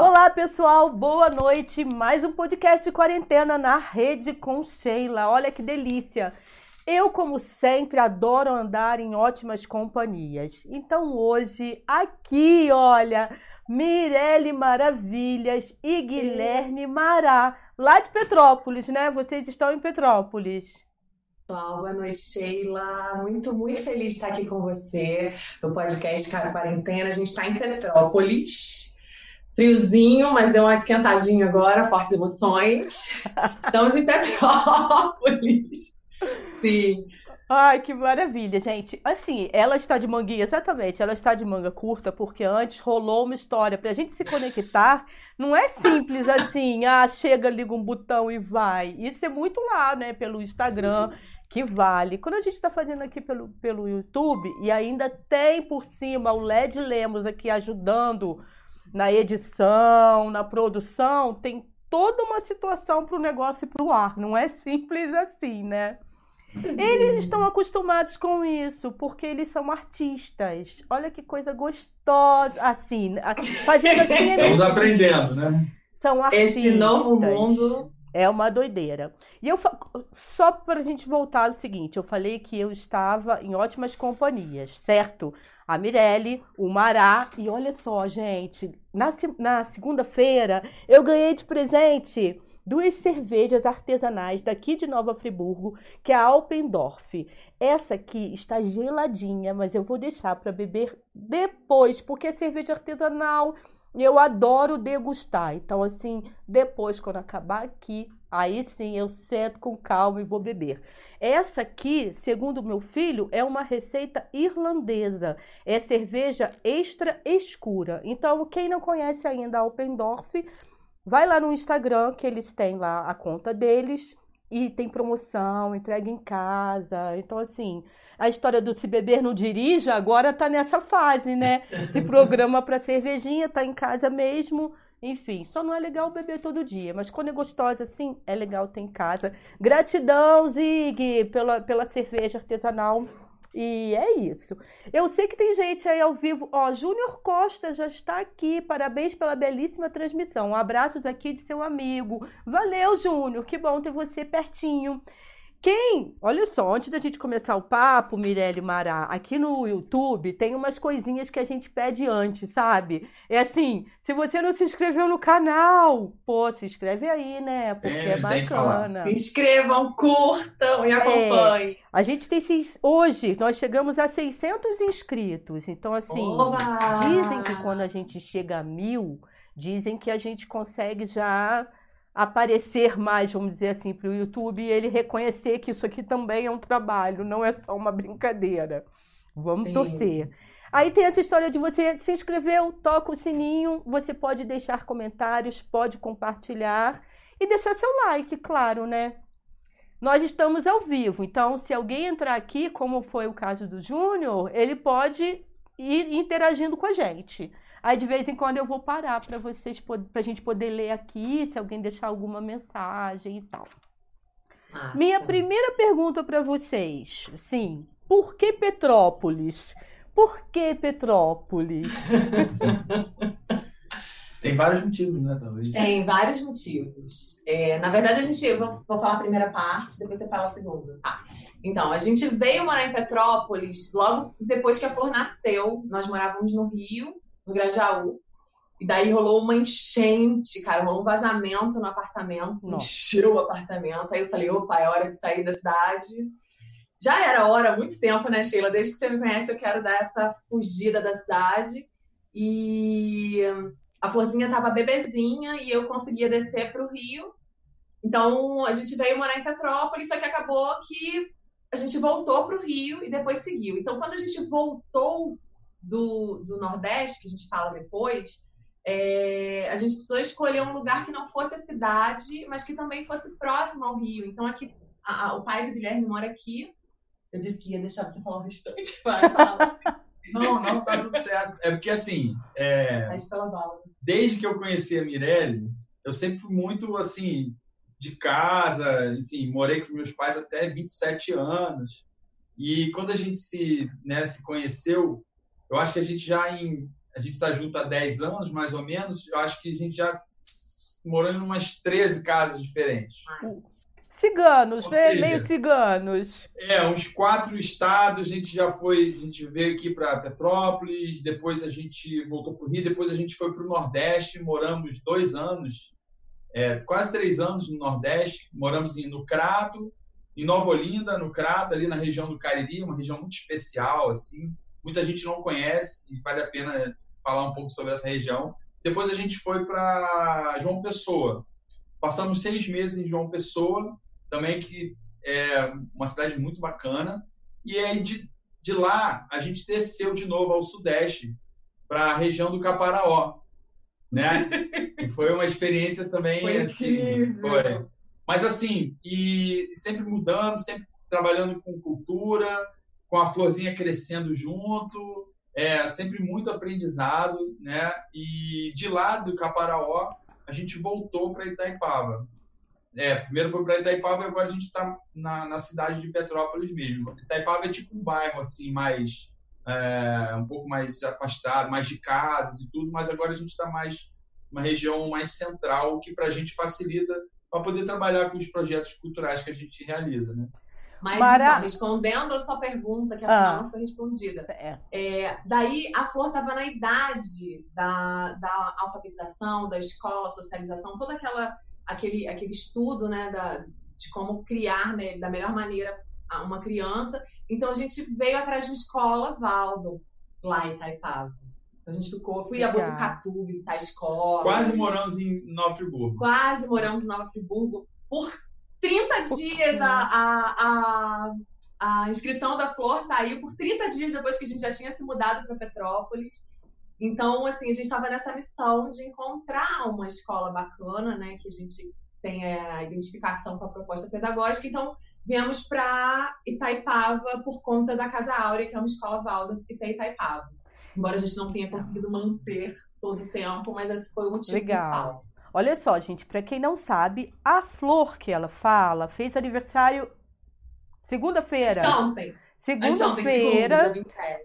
Olá, pessoal, boa noite. Mais um podcast de quarentena na rede com Sheila. Olha que delícia. Eu, como sempre, adoro andar em ótimas companhias. Então, hoje, aqui, olha, Mirelle Maravilhas e Guilherme Mará, lá de Petrópolis, né? Vocês estão em Petrópolis. Pessoal, boa noite, Sheila. Muito, muito feliz de estar aqui com você no podcast Cara Quarentena. A gente está em Petrópolis. Friozinho, mas deu uma esquentadinha agora, fortes emoções. Estamos em Petrópolis. Sim. Ai, que maravilha, gente. Assim, ela está de manguinha, exatamente. Ela está de manga curta porque antes rolou uma história. Pra gente se conectar, não é simples assim, ah, chega, liga um botão e vai. Isso é muito lá, né, pelo Instagram, que vale. Quando a gente está fazendo aqui pelo, pelo YouTube e ainda tem por cima o LED Lemos aqui ajudando na edição, na produção, tem toda uma situação para o negócio ir para o ar. Não é simples assim, né? Sim. Eles estão acostumados com isso, porque eles são artistas. Olha que coisa gostosa. Assim, fazendo assim. Estamos aprendendo, né? São artistas. Esse novo mundo. É uma doideira. E eu só para a gente voltar ao seguinte, eu falei que eu estava em ótimas companhias, certo? a Mirelle, o Mará. E olha só, gente, na, na segunda-feira eu ganhei de presente duas cervejas artesanais daqui de Nova Friburgo, que é a Alpendorf. Essa aqui está geladinha, mas eu vou deixar para beber depois, porque é cerveja artesanal e eu adoro degustar. Então, assim, depois, quando acabar aqui, aí sim eu sento com calma e vou beber. Essa aqui, segundo meu filho, é uma receita irlandesa. É cerveja extra escura. Então, quem não conhece ainda a Alpendorf, vai lá no Instagram, que eles têm lá a conta deles. E tem promoção, entrega em casa. Então, assim, a história do se beber não dirija agora tá nessa fase, né? Se programa para cervejinha, tá em casa mesmo enfim, só não é legal beber todo dia, mas quando é gostosa assim, é legal ter em casa. Gratidão, Zig, pela, pela cerveja artesanal. E é isso. Eu sei que tem gente aí ao vivo. Ó, Júnior Costa já está aqui. Parabéns pela belíssima transmissão. Abraços aqui de seu amigo. Valeu, Júnior. Que bom ter você pertinho. Quem, olha só, antes da gente começar o papo, Mirelle Mará, aqui no YouTube tem umas coisinhas que a gente pede antes, sabe? É assim, se você não se inscreveu no canal, pô, se inscreve aí, né? Porque é, é bacana. Se inscrevam, curtam e é, acompanhem. É, a gente tem, hoje, nós chegamos a 600 inscritos, então assim, Oba! dizem que quando a gente chega a mil, dizem que a gente consegue já aparecer mais, vamos dizer assim, para o YouTube e ele reconhecer que isso aqui também é um trabalho, não é só uma brincadeira. Vamos Sim. torcer. Aí tem essa história de você se inscreveu, toca o sininho, você pode deixar comentários, pode compartilhar e deixar seu like, claro, né? Nós estamos ao vivo, então se alguém entrar aqui, como foi o caso do Júnior, ele pode ir interagindo com a gente. Aí de vez em quando eu vou parar para vocês, para a gente poder ler aqui, se alguém deixar alguma mensagem e tal. Nossa. Minha primeira pergunta para vocês, sim, por que Petrópolis? Por que Petrópolis? Tem vários motivos, né, talvez? Tem vários motivos. É, na verdade, a gente. Eu vou, vou, falar a primeira parte, depois você fala a segunda. Tá. Então, a gente veio morar em Petrópolis logo depois que a Flor nasceu. Nós morávamos no Rio, no Grajaú. E daí rolou uma enchente, cara, rolou um vazamento no apartamento, Nossa. encheu o apartamento. Aí eu falei, opa, é hora de sair da cidade. Já era hora há muito tempo, né, Sheila? Desde que você me conhece, eu quero dar essa fugida da cidade. E a Florzinha tava bebezinha e eu conseguia descer para o Rio. Então a gente veio morar em Petrópolis, só que acabou que a gente voltou para o Rio e depois seguiu. Então, quando a gente voltou do, do Nordeste, que a gente fala depois, é, a gente precisou escolher um lugar que não fosse a cidade, mas que também fosse próximo ao Rio. Então, aqui, a, a, o pai do Guilherme mora aqui. Eu disse que ia deixar você falar o restante. Vai, fala. Não, não, tá tudo certo. É porque, assim, é, desde que eu conheci a Mirelle, eu sempre fui muito, assim, de casa, enfim, morei com meus pais até 27 anos. E quando a gente se, né, se conheceu, eu acho que a gente já em a gente está junto há 10 anos, mais ou menos, eu acho que a gente já morou em umas 13 casas diferentes. Ciganos, ou né? Seja, Meio ciganos. É, uns quatro estados, a gente já foi, a gente veio aqui para Petrópolis, depois a gente voltou para o Rio, depois a gente foi para o Nordeste, moramos dois anos, é, quase três anos no Nordeste, moramos em, no Crato, em Nova Olinda, no Crato, ali na região do Cariri, uma região muito especial, assim, muita gente não conhece e vale a pena falar um pouco sobre essa região. Depois a gente foi para João Pessoa, passamos seis meses em João Pessoa, também que é uma cidade muito bacana. E aí de, de lá a gente desceu de novo ao sudeste para a região do Caparaó, né? e foi uma experiência também foi assim, foi. Mas assim, e sempre mudando, sempre trabalhando com cultura, com a florzinha crescendo junto, é sempre muito aprendizado, né? E de lá do Caparaó a gente voltou para Itaipava. É, primeiro foi para Itaipava e agora a gente está na, na, cidade de Petrópolis mesmo. Itaipava é tipo um bairro assim mais é, um pouco mais afastado, mais de casas e tudo, mas agora a gente está mais uma região mais central que para a gente facilita para poder trabalhar com os projetos culturais que a gente realiza, né? Mas, Mara... então, respondendo a sua pergunta, que afinal ah. não foi respondida. É. É, daí, a Flor estava na idade da, da alfabetização, da escola, socialização, toda aquela aquele, aquele estudo né, da, de como criar né, da melhor maneira uma criança. Então a gente veio atrás de uma escola Valdo, lá em Itaipava. A gente ficou, fui a Botucatu visitar a escola. Quase moramos em Nova Friburgo. Quase moramos em Nova Friburgo. Por 30 dias a, a, a, a inscrição da Flor saiu, por 30 dias depois que a gente já tinha se mudado para Petrópolis. Então, assim, a gente estava nessa missão de encontrar uma escola bacana, né, que a gente tenha a identificação com a proposta pedagógica. Então, viemos para Itaipava por conta da Casa Áurea, que é uma escola Valda que tem Itaipava. Embora a gente não tenha conseguido manter todo o tempo, mas esse foi o motivo Legal. principal. Olha só, gente, para quem não sabe, a Flor que ela fala fez aniversário segunda-feira. Ontem. Segunda-feira,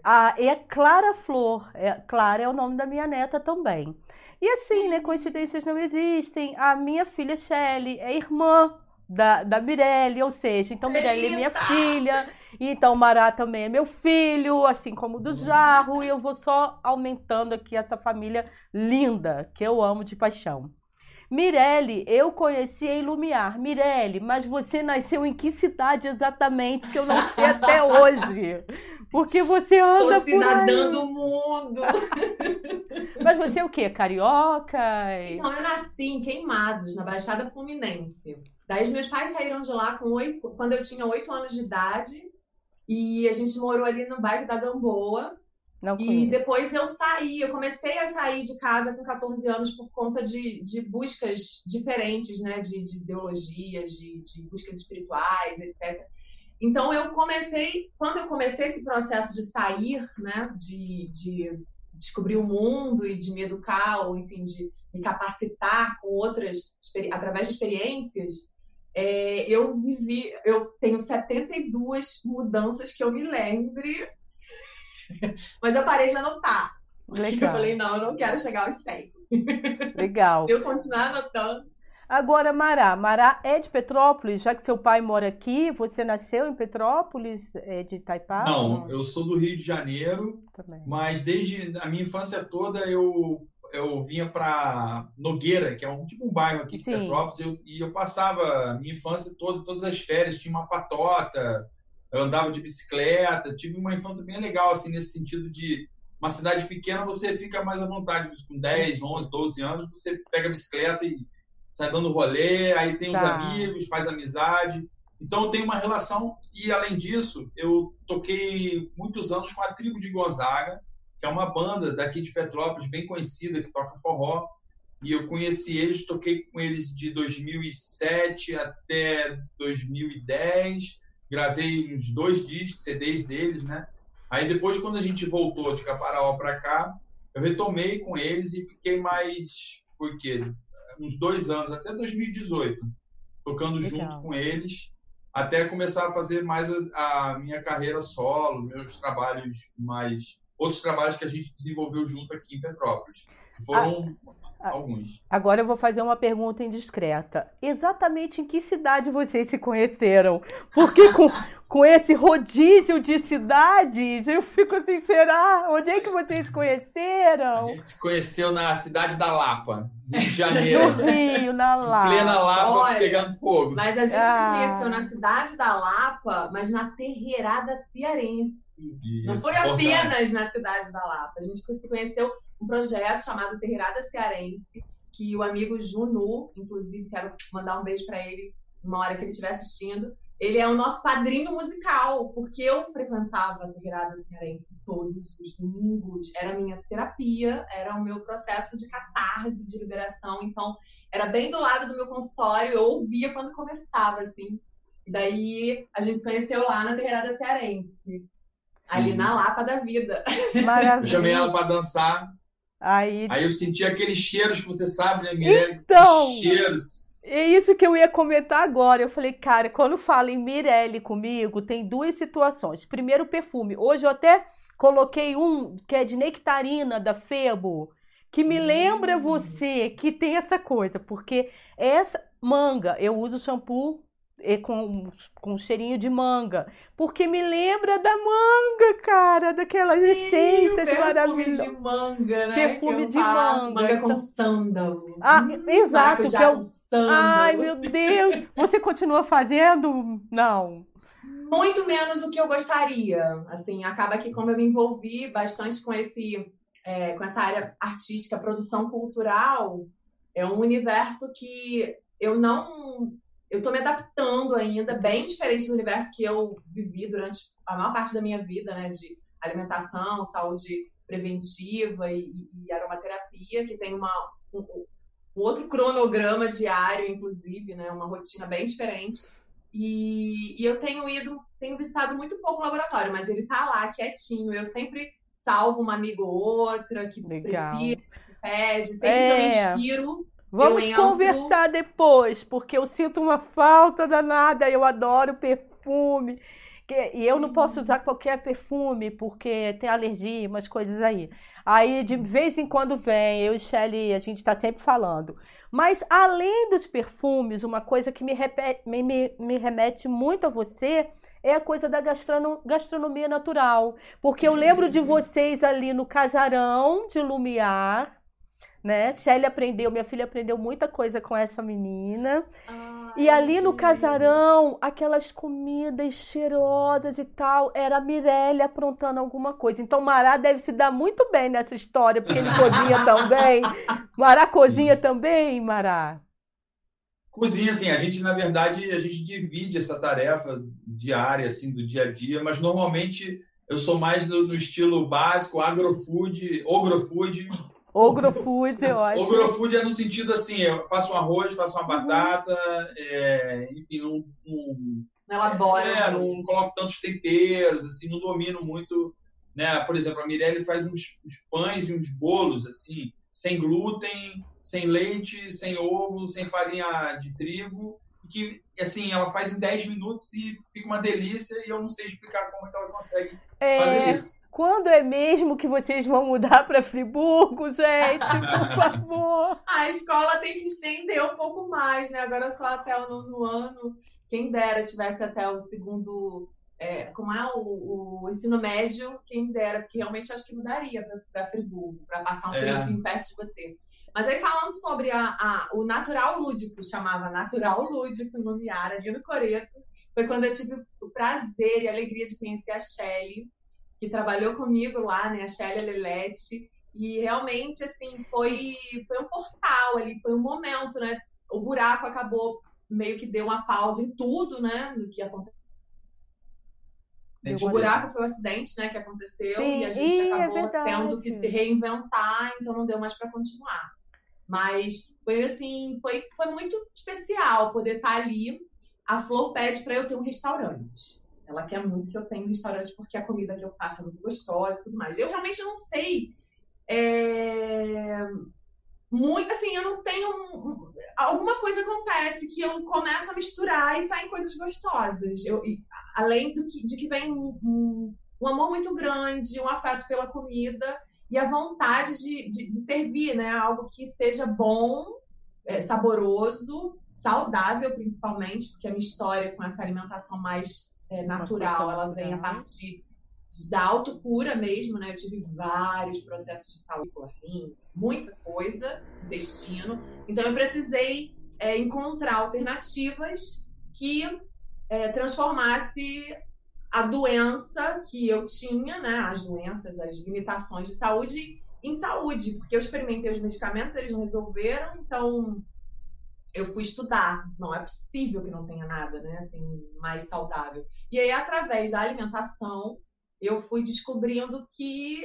a, é Clara Flor. É, Clara é o nome da minha neta também. E assim, né? Coincidências não existem. A minha filha Shelly é irmã da, da Mirelle, ou seja, então Mirelle é minha filha, então Mará também é meu filho, assim como o do Jarro, e eu vou só aumentando aqui essa família linda que eu amo de paixão. Mirelle, eu conheci em Lumiar. Mirelle, mas você nasceu em que cidade exatamente que eu não sei até hoje? Porque você anda Tô por aí. do mundo. mas você é o quê? Carioca? Então, eu nasci em Queimados, na Baixada Fluminense. Daí os meus pais saíram de lá com oito, quando eu tinha oito anos de idade. E a gente morou ali no bairro da Gamboa. Não e depois eu saí, eu comecei a sair de casa com 14 anos por conta de, de buscas diferentes, né? De, de ideologias, de, de buscas espirituais, etc. Então eu comecei, quando eu comecei esse processo de sair, né? De, de descobrir o mundo e de me educar, ou enfim, de me capacitar com outras, através de experiências, é, eu vivi, eu tenho 72 mudanças que eu me lembre Mas eu parei de anotar. Legal. Eu falei, não, eu não quero chegar aos 100. Legal. Se eu continuar anotando. Agora, Mará. Mará é de Petrópolis, já que seu pai mora aqui, você nasceu em Petrópolis, é de Itaipava? Não, eu sou do Rio de Janeiro, Também. mas desde a minha infância toda eu eu vinha para Nogueira, que é um tipo um bairro aqui de Sim. Petrópolis, eu, e eu passava a minha infância toda, todas as férias, tinha uma patota, eu andava de bicicleta, tive uma infância bem legal, assim, nesse sentido de uma cidade pequena, você fica mais à vontade, com 10, 11, 12 anos, você pega a bicicleta e sai dando rolê, aí tem os tá. amigos, faz amizade. Então eu tenho uma relação, e além disso, eu toquei muitos anos com a Tribo de Gonzaga, que é uma banda daqui de Petrópolis, bem conhecida, que toca forró. E eu conheci eles, toquei com eles de 2007 até 2010 gravei uns dois discos, CDs deles, né? Aí depois, quando a gente voltou de Caparaó para cá, eu retomei com eles e fiquei mais, por quê? Uns dois anos, até 2018, tocando Legal. junto com eles, até começar a fazer mais a, a minha carreira solo, meus trabalhos mais outros trabalhos que a gente desenvolveu junto aqui em Petrópolis. Foram ah, alguns. Agora eu vou fazer uma pergunta indiscreta. Exatamente em que cidade vocês se conheceram? Porque com, com esse rodízio de cidades, eu fico assim, será? Onde é que vocês se conheceram? A gente se conheceu na cidade da Lapa, Rio de Janeiro. No Rio, na Lapa. Em plena Lapa, Olha, pegando fogo. Mas a gente ah. se conheceu na cidade da Lapa, mas na terreirada cearense. Isso, Não foi apenas na cidade da Lapa. A gente se conheceu um projeto chamado Terreirada Cearense, que o amigo Junu, inclusive, quero mandar um beijo para ele uma hora que ele estiver assistindo. Ele é o nosso padrinho musical, porque eu frequentava a Terreirada Cearense todos os domingos. Era a minha terapia, era o meu processo de catarse, de liberação. Então, era bem do lado do meu consultório, eu ouvia quando começava, assim. E daí, a gente conheceu lá na Terreirada Cearense. Sim. Ali na Lapa da Vida. Maravilha. Eu chamei ela para dançar Aí... Aí eu senti aqueles cheiros que você sabe, né, Mirelle? Então, cheiros. É isso que eu ia comentar agora. Eu falei, cara, quando fala em Mirelle comigo, tem duas situações. Primeiro, perfume. Hoje eu até coloquei um que é de nectarina da Febo, que me lembra hum. você, que tem essa coisa, porque essa manga, eu uso shampoo com, com cheirinho de manga. Porque me lembra da manga, cara, daquelas Sim, essências maravilhosas. de manga, né? Perfume de manga. Manga então... com sândalo. Ah, hum, exato. Que eu... Ai, meu Deus. Você continua fazendo? Não. Muito menos do que eu gostaria. Assim, acaba que como eu me envolvi bastante com esse é, com essa área artística, produção cultural, é um universo que eu não eu estou me adaptando ainda, bem diferente do universo que eu vivi durante a maior parte da minha vida, né? De alimentação, saúde preventiva e, e aromaterapia, que tem uma, um, um, outro cronograma diário, inclusive, né? Uma rotina bem diferente. E, e eu tenho ido, tenho visitado muito pouco o laboratório, mas ele está lá quietinho. Eu sempre salvo uma amiga ou outra que Legal. precisa, que pede, sempre é. que eu me inspiro Vamos conversar depois, porque eu sinto uma falta danada. Eu adoro perfume. E eu não posso usar qualquer perfume, porque tem alergia, umas coisas aí. Aí, de vez em quando vem, eu e Shelly, a gente está sempre falando. Mas, além dos perfumes, uma coisa que me, repete, me, me, me remete muito a você é a coisa da gastronomia natural. Porque eu lembro de vocês ali no casarão de Lumiar, né? Shelly aprendeu, minha filha aprendeu muita coisa com essa menina. Ai, e ali no casarão, aquelas comidas cheirosas e tal, era a Mirelle aprontando alguma coisa. Então Mará deve se dar muito bem nessa história, porque ele cozinha também. Mará cozinha Sim. também, Mará? Cozinha, assim, a gente, na verdade, a gente divide essa tarefa diária, assim, do dia a dia, mas normalmente eu sou mais no, no estilo básico, agrofood, ogrofood, Ogro food, eu acho. Ogro food é no sentido assim, eu faço um arroz, faço uma uhum. batata, é, enfim, não, não, não elabora. É, não, não coloco tantos temperos, assim, não domino muito, né? Por exemplo, a Mirelle faz uns, uns pães e uns bolos, assim, sem glúten, sem leite, sem ovo, sem farinha de trigo, que, assim, ela faz em 10 minutos e fica uma delícia e eu não sei explicar como é que ela consegue é... fazer isso. Quando é mesmo que vocês vão mudar para Friburgo, gente? Por favor. a escola tem que estender um pouco mais, né? Agora só até o nono ano. Quem dera tivesse até o segundo. É, como é o, o, ensino médio, quem dera, porque realmente acho que mudaria para Friburgo, para passar um é. assim perto de você. Mas aí falando sobre a, a, o natural lúdico, chamava natural lúdico no Miara, ali no Coreto, foi quando eu tive o prazer e a alegria de conhecer a Shelly, que trabalhou comigo lá, né, a Shelly Lelete, e realmente, assim, foi, foi um portal ali, foi um momento, né, o buraco acabou, meio que deu uma pausa em tudo, né, no que aconteceu. O buraco foi o acidente, né, que aconteceu Sim, e a gente é acabou é tendo que se reinventar, então não deu mais para continuar. Mas foi assim, foi, foi muito especial poder estar ali. A Flor pede para eu ter um restaurante. Ela quer muito que eu tenha um restaurante porque a comida que eu faço é muito gostosa e tudo mais. Eu realmente não sei. É... Muito, assim, eu não tenho. Alguma coisa acontece que eu começo a misturar e saem coisas gostosas. Eu, além do que, de que vem um, um, um amor muito grande, um afeto pela comida e a vontade de, de, de servir, né? Algo que seja bom, é, saboroso, saudável principalmente, porque a minha história com essa alimentação mais é, natural, ela vem a partir da autocura mesmo, né? Eu tive vários processos de saúde, rim, muita coisa, intestino. Então eu precisei é, encontrar alternativas que é, transformasse a doença que eu tinha, né? As doenças, as limitações de saúde em saúde, porque eu experimentei os medicamentos, eles não resolveram, então eu fui estudar. Não é possível que não tenha nada, né? Assim, mais saudável. E aí, através da alimentação, eu fui descobrindo que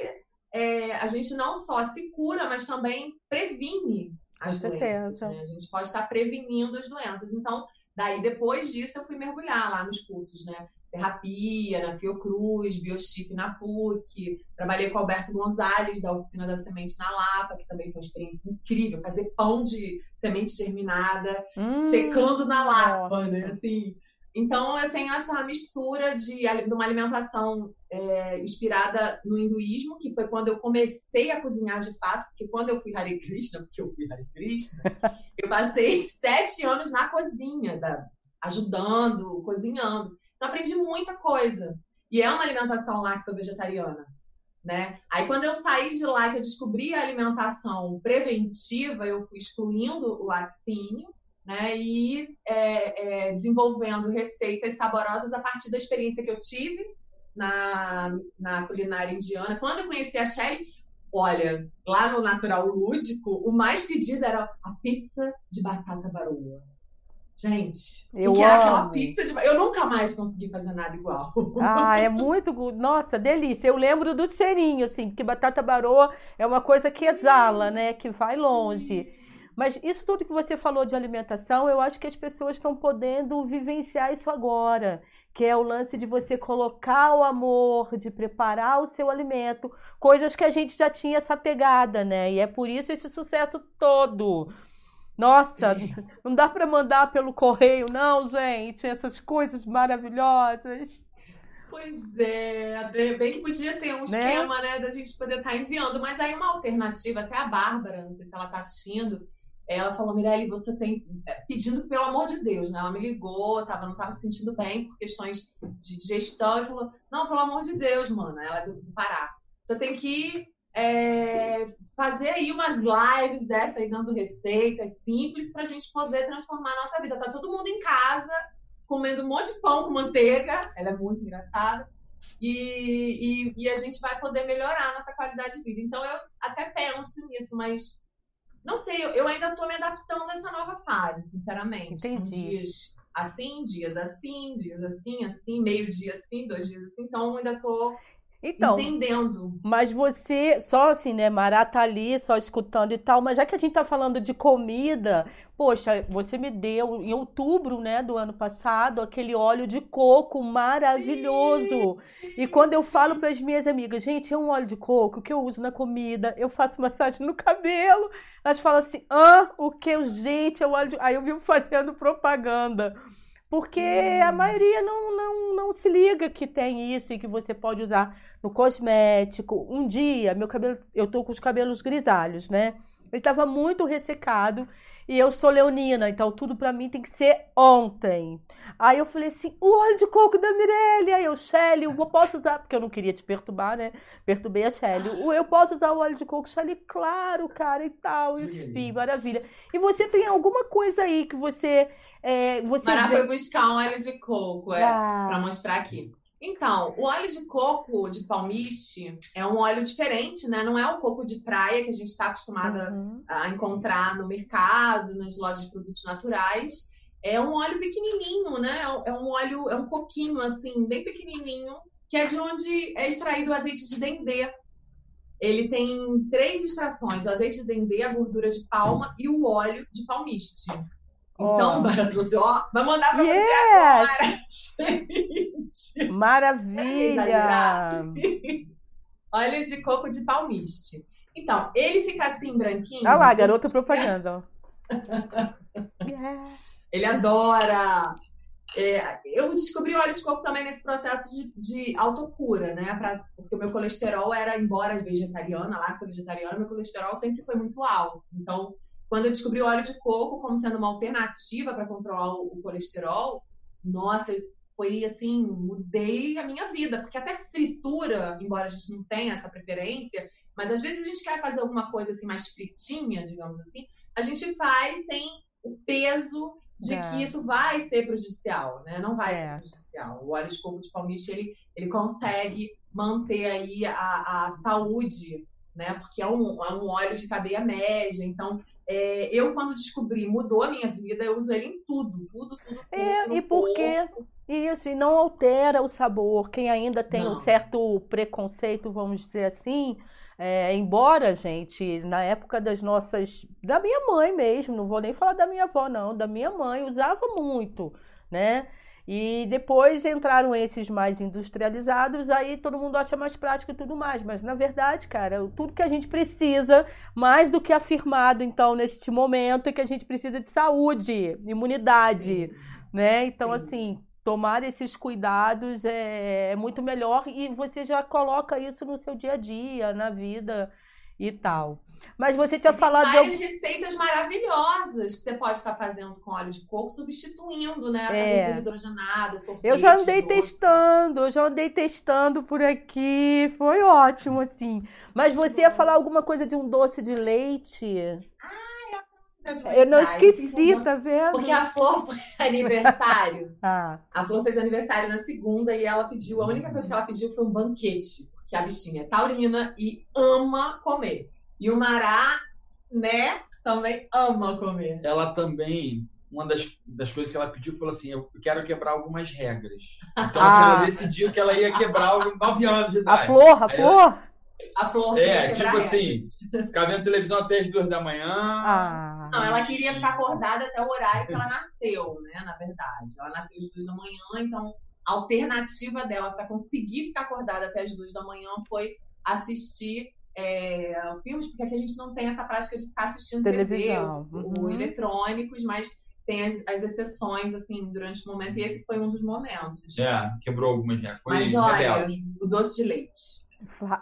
é, a gente não só se cura, mas também previne as Com doenças. Né? A gente pode estar prevenindo as doenças. Então, daí depois disso, eu fui mergulhar lá nos cursos, né? Terapia, na Fiocruz, Biochip na PUC. Trabalhei com o Alberto Gonzalez, da Oficina da Semente na Lapa, que também foi uma experiência incrível. Fazer pão de semente germinada, hum, secando na Lapa, né? Assim, então, eu tenho essa mistura de, de uma alimentação é, inspirada no hinduísmo, que foi quando eu comecei a cozinhar de fato, porque quando eu fui Hare Krishna, porque eu fui Hare Krishna, eu passei sete anos na cozinha, da, ajudando, cozinhando. Então, aprendi muita coisa. E é uma alimentação lacto-vegetariana. Né? Aí quando eu saí de lá que eu descobri a alimentação preventiva, eu fui excluindo o laticínio né? E é, é, desenvolvendo receitas saborosas a partir da experiência que eu tive na, na culinária indiana. Quando eu conheci a Shelly, olha, lá no Natural Lúdico, o mais pedido era a pizza de batata baroa. Gente, eu que era aquela pizza de... Eu nunca mais consegui fazer nada igual. Ah, é muito... Nossa, delícia. Eu lembro do cheirinho, assim, porque batata baroa é uma coisa que exala, né? Que vai longe. Mas isso tudo que você falou de alimentação, eu acho que as pessoas estão podendo vivenciar isso agora, que é o lance de você colocar o amor, de preparar o seu alimento, coisas que a gente já tinha essa pegada, né? E é por isso esse sucesso todo. Nossa, não dá para mandar pelo correio, não, gente, essas coisas maravilhosas. Pois é, bem que podia ter um né? esquema, né, da gente poder estar tá enviando, mas aí uma alternativa, até a Bárbara, não sei se ela está assistindo, ela falou, Mirelle, você tem. É, pedindo pelo amor de Deus, né? Ela me ligou, tava, não estava se sentindo bem por questões de digestão, e falou: Não, pelo amor de Deus, mano. Ela é do, do Pará. Você tem que é, fazer aí umas lives dessa aí, dando receitas simples para a gente poder transformar a nossa vida. Tá todo mundo em casa, comendo um monte de pão com manteiga. Ela é muito engraçada. E, e, e a gente vai poder melhorar a nossa qualidade de vida. Então, eu até penso nisso, mas não sei, eu, ainda estou me adaptando a essa nova fase, sinceramente. Entendi. São dias assim, dias assim, dias assim, assim, meio dia assim, dois dias assim. Então, eu ainda estou então, entendendo. Mas você, só assim, né, Mará tá ali, só escutando e tal, mas já que a gente tá falando de comida, poxa, você me deu em outubro, né, do ano passado, aquele óleo de coco maravilhoso. Sim. E quando eu falo para as minhas amigas, gente, é um óleo de coco que eu uso na comida, eu faço massagem no cabelo, elas falam assim, ah, o que? Gente, é o óleo de... Aí eu vivo fazendo propaganda. Porque hum. a maioria não, não, não se liga que tem isso e que você pode usar no cosmético. Um dia, meu cabelo, eu tô com os cabelos grisalhos, né? Ele tava muito ressecado e eu sou leonina, então tudo para mim tem que ser ontem. Aí eu falei assim, o óleo de coco da Mirelle. Aí eu, Shelly, eu posso usar, porque eu não queria te perturbar, né? Perturbei a Shelly. Eu posso usar o óleo de coco, Shelly, claro, cara, e tal, enfim, maravilha. E você tem alguma coisa aí que você... É, você vê... foi buscar um óleo de coco, é, ah. pra mostrar aqui. Então, o óleo de coco de palmiste é um óleo diferente, né? Não é o coco de praia que a gente está acostumada uhum. a encontrar no mercado, nas lojas de produtos naturais. É um óleo pequenininho, né? É um óleo, é um coquinho assim, bem pequenininho, que é de onde é extraído o azeite de dendê. Ele tem três extrações: o azeite de dendê, a gordura de palma e o óleo de palmiste. Então. Bara trouxe, ó, vai mandar pra yes. você agora, gente. Maravilha! Óleo de coco de palmiste. Então, ele fica assim, branquinho. Olha lá, garota propaganda. ele adora. É, eu descobri o óleo de coco também nesse processo de, de autocura, né? Pra, porque o meu colesterol era, embora vegetariana, lacto vegetariana, meu colesterol sempre foi muito alto. Então, quando eu descobri o óleo de coco como sendo uma alternativa para controlar o, colesterol, nossa, foi assim, mudei a minha vida, porque até fritura, embora a gente não tenha essa preferência, mas às vezes a gente quer fazer alguma coisa assim mais fritinha, digamos assim, a gente faz sem o peso de é. que isso vai ser prejudicial, né? Não vai é. ser prejudicial. O óleo de coco de palmiste, ele, ele consegue manter aí a, a saúde, né? Porque é um, é um óleo de cadeia média, então é, eu, quando descobri, mudou a minha vida, eu uso ele em tudo, tudo, tudo. É, tudo e porque isso, e não altera o sabor. Quem ainda tem não. um certo preconceito, vamos dizer assim, é, embora, gente, na época das nossas. da minha mãe mesmo, não vou nem falar da minha avó, não, da minha mãe, usava muito, né? E depois entraram esses mais industrializados, aí todo mundo acha mais prático e tudo mais. Mas na verdade, cara, tudo que a gente precisa, mais do que afirmado, então, neste momento, é que a gente precisa de saúde, imunidade, Sim. né? Então, Sim. assim, tomar esses cuidados é, é, muito melhor e você já coloca isso no seu dia a dia, na vida e tal. Mas você tinha Tem falado várias de receitas maravilhosas que você pode estar fazendo com óleo de coco, substituindo, né, é. hidrogenada, Eu já andei doces. testando, eu já andei testando por aqui, foi ótimo assim. Mas você ia falar alguma coisa de um doce de leite? Eu não esqueci, tá vendo? Porque a Flor foi aniversário. ah. A Flor fez aniversário na segunda e ela pediu, a única coisa que ela pediu foi um banquete. Porque a bichinha é taurina e ama comer. E o Mará, né, também ama comer. Ela também uma das, das coisas que ela pediu foi assim: eu quero quebrar algumas regras. Então, ah. assim, ela decidiu que ela ia quebrar 9 anos de idade. A flor, a Aí flor? Ela, a flor. É, tipo assim, ficar vendo televisão até as duas da manhã. Ah. Não, ela queria ficar acordada até o horário que ela nasceu, né? Na verdade. Ela nasceu às duas da manhã, então a alternativa dela para conseguir ficar acordada até as duas da manhã foi assistir é, filmes, porque aqui a gente não tem essa prática de ficar assistindo televisão, TV, uhum. ou eletrônicos, mas tem as, as, exceções, assim, durante o momento, e esse foi um dos momentos. É, quebrou algumas, já. Foi Mas olha, o doce de leite.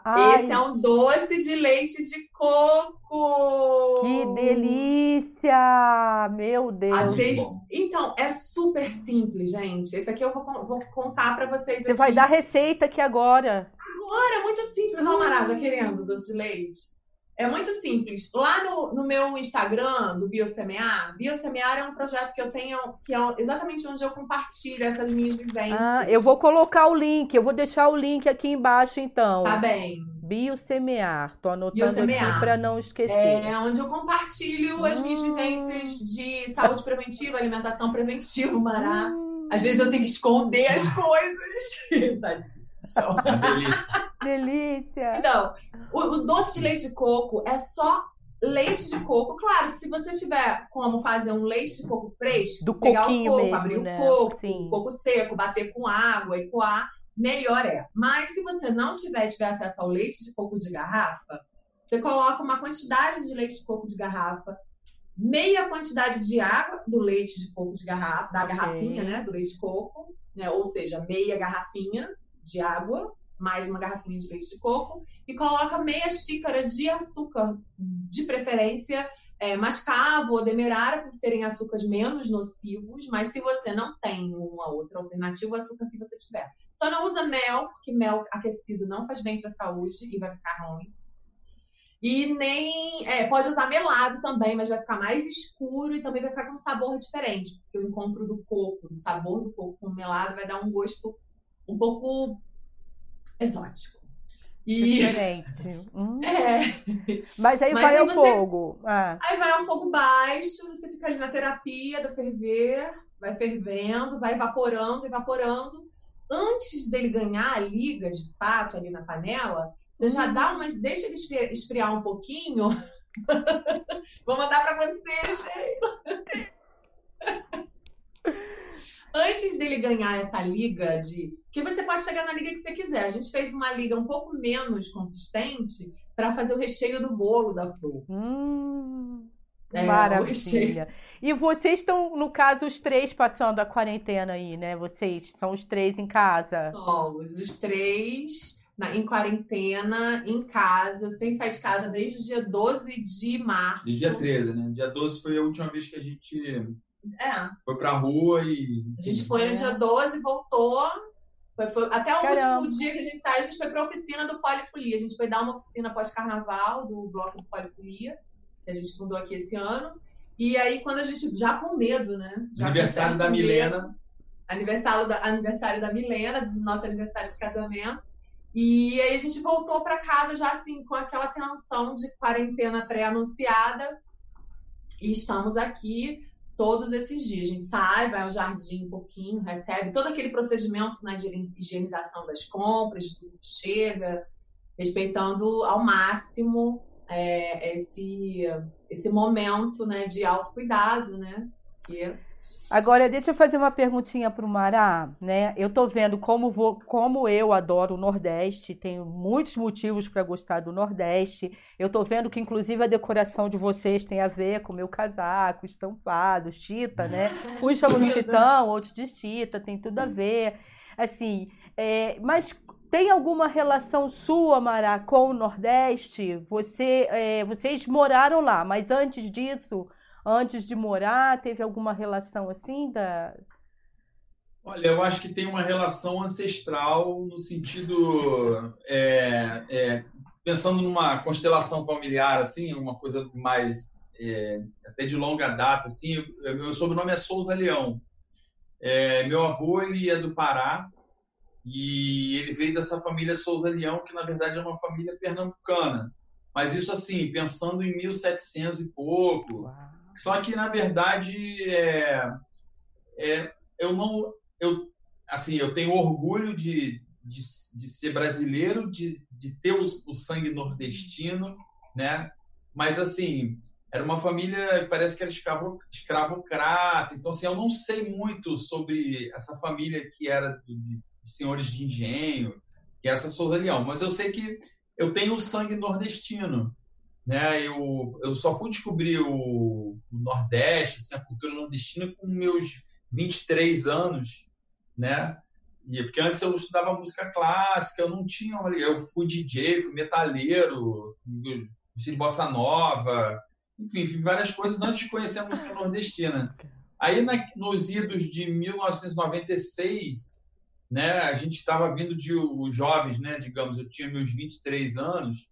Ai, Esse é um doce de leite de coco. Que delícia! Meu Deus. Então, é super simples, gente. Esse aqui eu vou, vou contar para vocês. Você aqui. vai dar receita aqui agora. Agora, é muito simples. Olha o Mará já querendo doce de leite. É muito simples. Lá no, no meu Instagram, do Biosemear, Biosemear é um projeto que eu tenho, que é exatamente onde eu compartilho essas minhas vivências. Ah, eu vou colocar o link, eu vou deixar o link aqui embaixo, então. Tá bem. Biosemear, tô anotando Biosemear. aqui para não esquecer. É onde eu compartilho as minhas hum. vivências de saúde preventiva, alimentação preventiva, Mará. Hum. Às vezes eu tenho que esconder as coisas. Delícia. delícia. Então, o, o, doce de leite de coco é só leite de coco. Claro que se você tiver como fazer um leite de coco fresco, do pegar coquinho o coco, mesmo, abrir né? o coco, Sim. coco seco, bater com água e coar, melhor é. Mas se você não tiver, tiver acesso ao leite de coco de garrafa, você coloca uma quantidade de leite de coco de garrafa, meia quantidade de água do leite de coco de garrafa, da okay. garrafinha, né, do leite de coco, né, ou seja, meia garrafinha de água, mais uma garrafinha de leite de coco, e coloca meia xícara de açúcar, de preferência é, mascavo ou demerara, por serem açúcares menos nocivos, mas se você não tem uma outra alternativa, o açúcar que você tiver. Só não usa mel, porque mel aquecido não faz bem para a saúde e vai ficar ruim. E nem. É, pode usar melado também, mas vai ficar mais escuro e também vai ficar com um sabor diferente, porque o encontro do coco, do sabor do coco com melado, vai dar um gosto um pouco exótico. E... Diferente. Hum. É. Mas aí Mas vai aí ao você... fogo. Ah. Aí vai ao fogo baixo, você fica ali na terapia do ferver, vai fervendo, vai evaporando, evaporando. Antes dele ganhar a liga, de fato, ali na panela, você hum. já dá umas. Deixa ele esfriar um pouquinho. Vou mandar para você, Sheila antes dele ganhar essa liga de. Que você pode chegar na liga que você quiser. A gente fez uma liga um pouco menos consistente para fazer o recheio do bolo da flor. Hum. É, Maravilha. E vocês estão, no caso, os três passando a quarentena aí, né? Vocês são os três em casa? Somos os três na, em quarentena, em casa, sem sair de casa desde o dia 12 de março. De dia 13, né? Dia 12 foi a última vez que a gente é. foi pra rua e. A gente foi no dia 12, voltou. Foi, foi, até o Caramba. último dia que a gente saiu, a gente foi pra oficina do Polifolia. A gente foi dar uma oficina pós-carnaval do bloco do Polifolia, que a gente fundou aqui esse ano. E aí, quando a gente, já com medo, né? Já aniversário da Milena. aniversário da, aniversário da Milena, do nosso aniversário de casamento. E aí a gente voltou para casa já assim, com aquela tensão de quarentena pré-anunciada. E estamos aqui todos esses dias. A gente sai, vai ao jardim um pouquinho, recebe todo aquele procedimento né, de higienização das compras, chega, respeitando ao máximo é, esse, esse momento né, de autocuidado, né? Que... Agora, deixa eu fazer uma perguntinha para o Mará, né? Eu tô vendo como, vou, como eu adoro o Nordeste, tenho muitos motivos para gostar do Nordeste. Eu tô vendo que, inclusive, a decoração de vocês tem a ver com o meu casaco, estampado, chita, né? Uns chamam de chitão, outros de chita, tem tudo a ver. Assim, é, mas tem alguma relação sua, Mara, com o Nordeste? Você, é, vocês moraram lá, mas antes disso, antes de morar, teve alguma relação assim da? Olha, eu acho que tem uma relação ancestral no sentido é, é, pensando numa constelação familiar assim, uma coisa mais é, até de longa data assim. Meu sobrenome é Souza Leão. É, meu avô ele é do Pará e ele veio dessa família Souza Leão, que na verdade é uma família pernambucana. Mas isso assim, pensando em 1700 e pouco. Uau. Só que na verdade é, é, eu não eu assim, eu tenho orgulho de, de, de ser brasileiro, de, de ter o, o sangue nordestino, né? Mas assim, era uma família parece que era escravo, escravocrata. Então, assim, eu não sei muito sobre essa família que era de, senhores de engenho, que é essa Souza Leão. Mas eu sei que eu tenho o sangue nordestino. Né? Eu, eu só fui descobrir o, o Nordeste, assim, a cultura nordestina, com meus 23 anos. Né? E, porque antes eu estudava música clássica, eu não tinha. Eu fui DJ, fui metaleiro, fui de bossa nova, enfim, fiz várias coisas antes de conhecer a música nordestina. Aí, na, nos idos de 1996, né? A gente estava vindo de os jovens, né? Digamos, eu tinha meus 23 anos,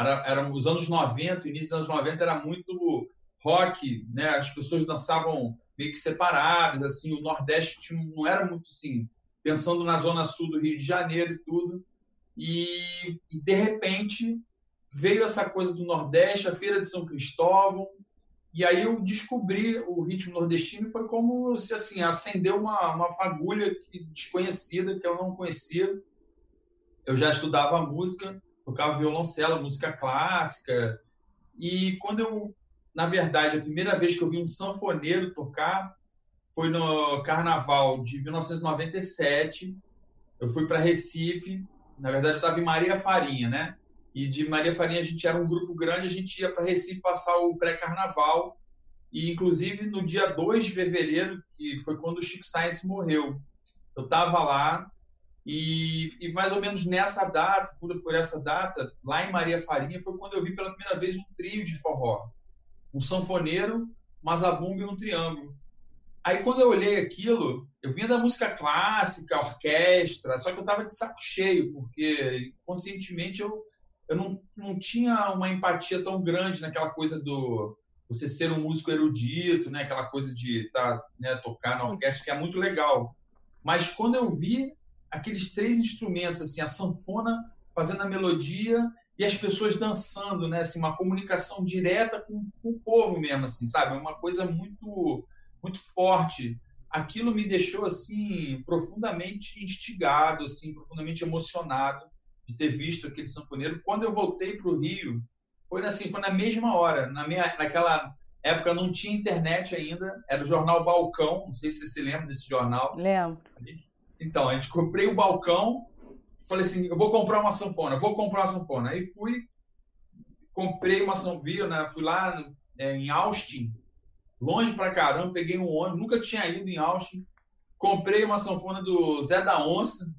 era, eram os anos 90, início dos anos 90 era muito rock, né? As pessoas dançavam meio que separadas, assim, o Nordeste tinha, não era muito assim, pensando na zona sul do Rio de Janeiro e tudo. E, e de repente veio essa coisa do Nordeste, a Feira de São Cristóvão, e aí eu descobri o ritmo nordestino e foi como se assim acendeu uma, uma fagulha desconhecida que eu não conhecia. Eu já estudava música, tocava violoncelo, música clássica. E quando eu, na verdade, a primeira vez que eu vi um sanfoneiro tocar foi no carnaval de 1997. Eu fui para Recife. Na verdade, eu estava em Maria Farinha, né? E de Maria Farinha a gente era um grupo grande, a gente ia para Recife passar o pré-carnaval. E inclusive no dia 2 de fevereiro, que foi quando o Chico Science morreu, eu estava lá e, e, mais ou menos nessa data, por, por essa data, lá em Maria Farinha, foi quando eu vi pela primeira vez um trio de forró. Um sanfoneiro, uma zabumba e um triângulo. Aí quando eu olhei aquilo, eu vinha da música clássica, orquestra, só que eu estava de saco cheio, porque conscientemente eu eu não, não tinha uma empatia tão grande naquela coisa do você ser um músico erudito, né? Aquela coisa de tá, né, tocar na orquestra, que é muito legal. Mas quando eu vi aqueles três instrumentos, assim, a sanfona fazendo a melodia e as pessoas dançando, né? Assim, uma comunicação direta com, com o povo mesmo, assim, sabe? Uma coisa muito, muito forte. Aquilo me deixou, assim, profundamente instigado, assim, profundamente emocionado de ter visto aquele sanfoneiro. Quando eu voltei para o Rio, foi assim, foi na mesma hora. Na minha, naquela época não tinha internet ainda, era o jornal Balcão, não sei se você se lembra desse jornal. Lembro. Então, a gente comprei o Balcão, falei assim, eu vou comprar uma sanfona, vou comprar uma sanfona. Aí fui, comprei uma sanfona, né? fui lá, é, em Austin, longe pra caramba, peguei um ônibus, nunca tinha ido em Austin, comprei uma sanfona do Zé da Onça,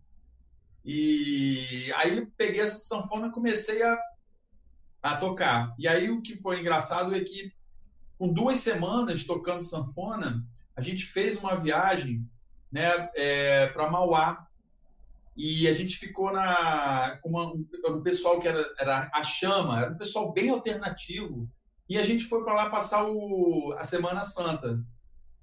e aí peguei essa sanfona e comecei a, a tocar. E aí o que foi engraçado é que, com duas semanas tocando sanfona, a gente fez uma viagem né, é, para Mauá. E a gente ficou na, com uma, um pessoal que era, era a Chama, era um pessoal bem alternativo. E a gente foi para lá passar o, a Semana Santa.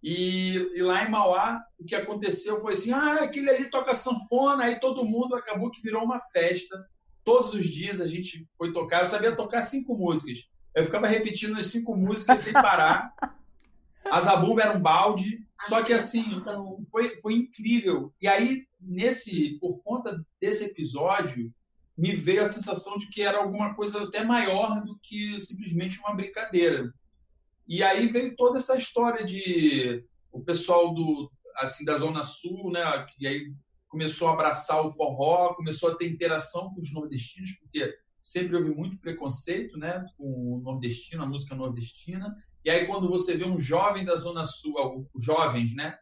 E, e, lá em Mauá, o que aconteceu foi assim: ah, aquele ali toca sanfona, aí todo mundo acabou que virou uma festa. Todos os dias a gente foi tocar. Eu sabia tocar cinco músicas. Eu ficava repetindo as cinco músicas sem parar. A zabumba era um balde. Só que assim, então, foi, foi incrível. E aí, nesse, por conta desse episódio, me veio a sensação de que era alguma coisa até maior do que simplesmente uma brincadeira. E aí veio toda essa história de o pessoal do assim da zona sul, né, e aí começou a abraçar o forró, começou a ter interação com os nordestinos, porque sempre houve muito preconceito, né, com o nordestino, a música nordestina. E aí quando você vê um jovem da zona sul, jovens, né,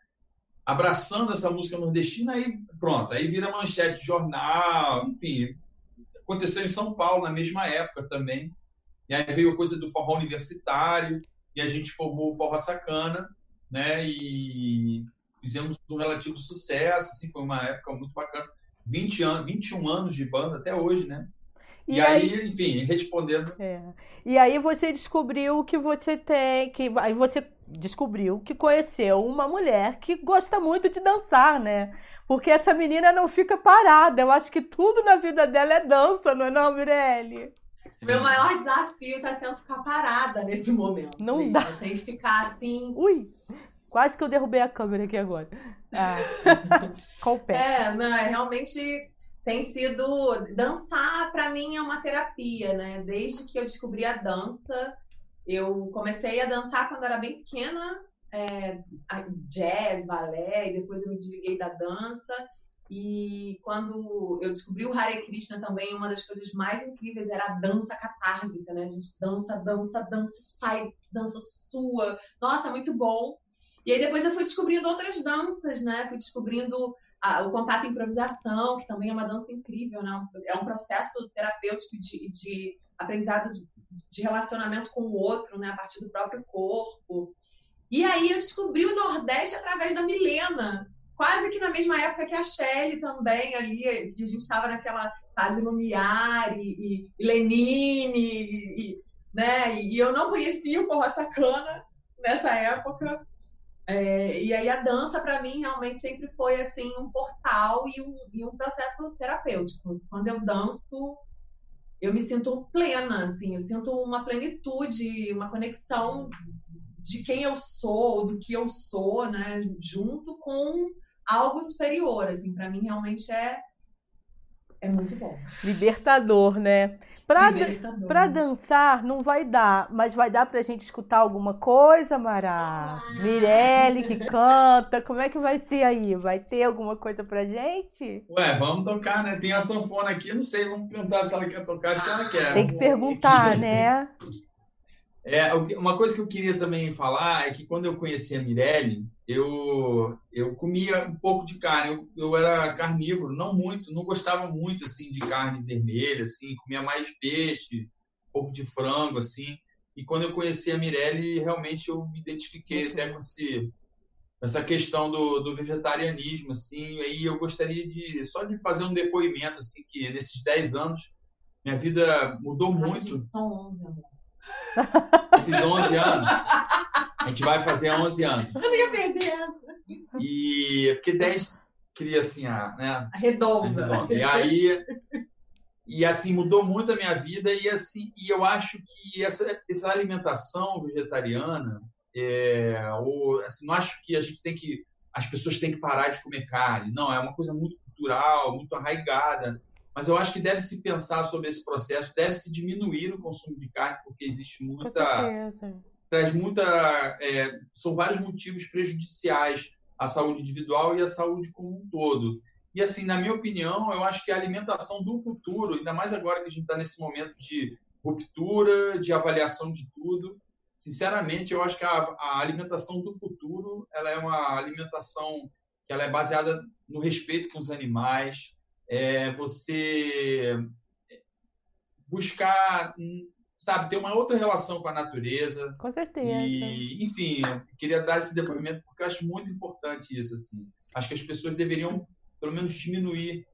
abraçando essa música nordestina, aí pronto, aí vira manchete de jornal, enfim. Aconteceu em São Paulo na mesma época também. E aí veio a coisa do forró universitário e a gente formou o Forró Sacana, né? E fizemos um relativo sucesso, assim, foi uma época muito bacana. 20 anos, 21 anos de banda até hoje, né? E, e aí, aí, enfim, respondendo. É. E aí você descobriu que você tem, que aí você descobriu que conheceu uma mulher que gosta muito de dançar, né? Porque essa menina não fica parada. Eu acho que tudo na vida dela é dança, não é não, Mirelle? Sim. Meu maior desafio está sendo ficar parada nesse momento. Não dá. Tem que ficar assim. Ui! Quase que eu derrubei a câmera aqui agora. Ah. Com o pé. É, não, é, realmente tem sido. Dançar, para mim, é uma terapia, né? Desde que eu descobri a dança, eu comecei a dançar quando era bem pequena, é, jazz, balé, e depois eu me desliguei da dança. E quando eu descobri o Hare Krishna também, uma das coisas mais incríveis era a dança catársica, né? A gente dança, dança, dança, sai, dança sua. Nossa, muito bom. E aí depois eu fui descobrindo outras danças, né? Fui descobrindo a, o contato improvisação, que também é uma dança incrível, né? É um processo terapêutico de, de aprendizado de, de relacionamento com o outro, né? A partir do próprio corpo. E aí eu descobri o Nordeste através da Milena, quase que na mesma época que a Shelley também ali, e a gente estava naquela fase Lumiar e, e Lenine, e, né? E, eu não conhecia o Forró Sacana nessa época. É, e aí a dança para mim realmente sempre foi assim um portal e um, e um processo terapêutico. Quando eu danço, eu me sinto plena, assim, eu sinto uma plenitude, uma conexão de quem eu sou, do que eu sou, né, junto com algo superior, assim, para mim realmente é é muito bom. Libertador, né? Para dançar não vai dar, mas vai dar pra gente escutar alguma coisa, Mara? Ah. Mirelle que canta, como é que vai ser aí? Vai ter alguma coisa pra gente? Ué, vamos tocar, né? Tem a sanfona aqui, não sei, vamos perguntar se ela quer tocar, acho que ela quer. Tem que perguntar, né? É, uma coisa que eu queria também falar é que quando eu conheci a Mirelle, eu, eu comia um pouco de carne. Eu, eu era carnívoro, não muito, não gostava muito assim de carne vermelha, assim, comia mais peixe, um pouco de frango, assim. E quando eu conheci a Mirelle, realmente eu me identifiquei Sim. até com esse, essa questão do, do vegetarianismo, assim. Aí eu gostaria de só de fazer um depoimento, assim, que nesses 10 anos minha vida mudou muito. São 11, amor. Esses 11 anos. A gente vai fazer 11 anos. Eu não ia perder essa. E porque 10 queria assim, a, né? A redonda. A redonda. E aí e assim mudou muito a minha vida e assim e eu acho que essa, essa alimentação vegetariana é, ou assim não acho que a gente tem que as pessoas têm que parar de comer carne não é uma coisa muito cultural muito arraigada mas eu acho que deve se pensar sobre esse processo, deve se diminuir o consumo de carne, porque existe muita. Traz muita. É, são vários motivos prejudiciais à saúde individual e à saúde como um todo. E, assim, na minha opinião, eu acho que a alimentação do futuro, ainda mais agora que a gente está nesse momento de ruptura, de avaliação de tudo, sinceramente, eu acho que a, a, alimentação do futuro ela é uma alimentação que ela é baseada no respeito com os animais, é você buscar, sabe, ter uma outra relação com a natureza. Com certeza. E, enfim, queria dar esse depoimento porque eu acho muito importante isso, assim. Acho que as pessoas deveriam, pelo menos, diminuir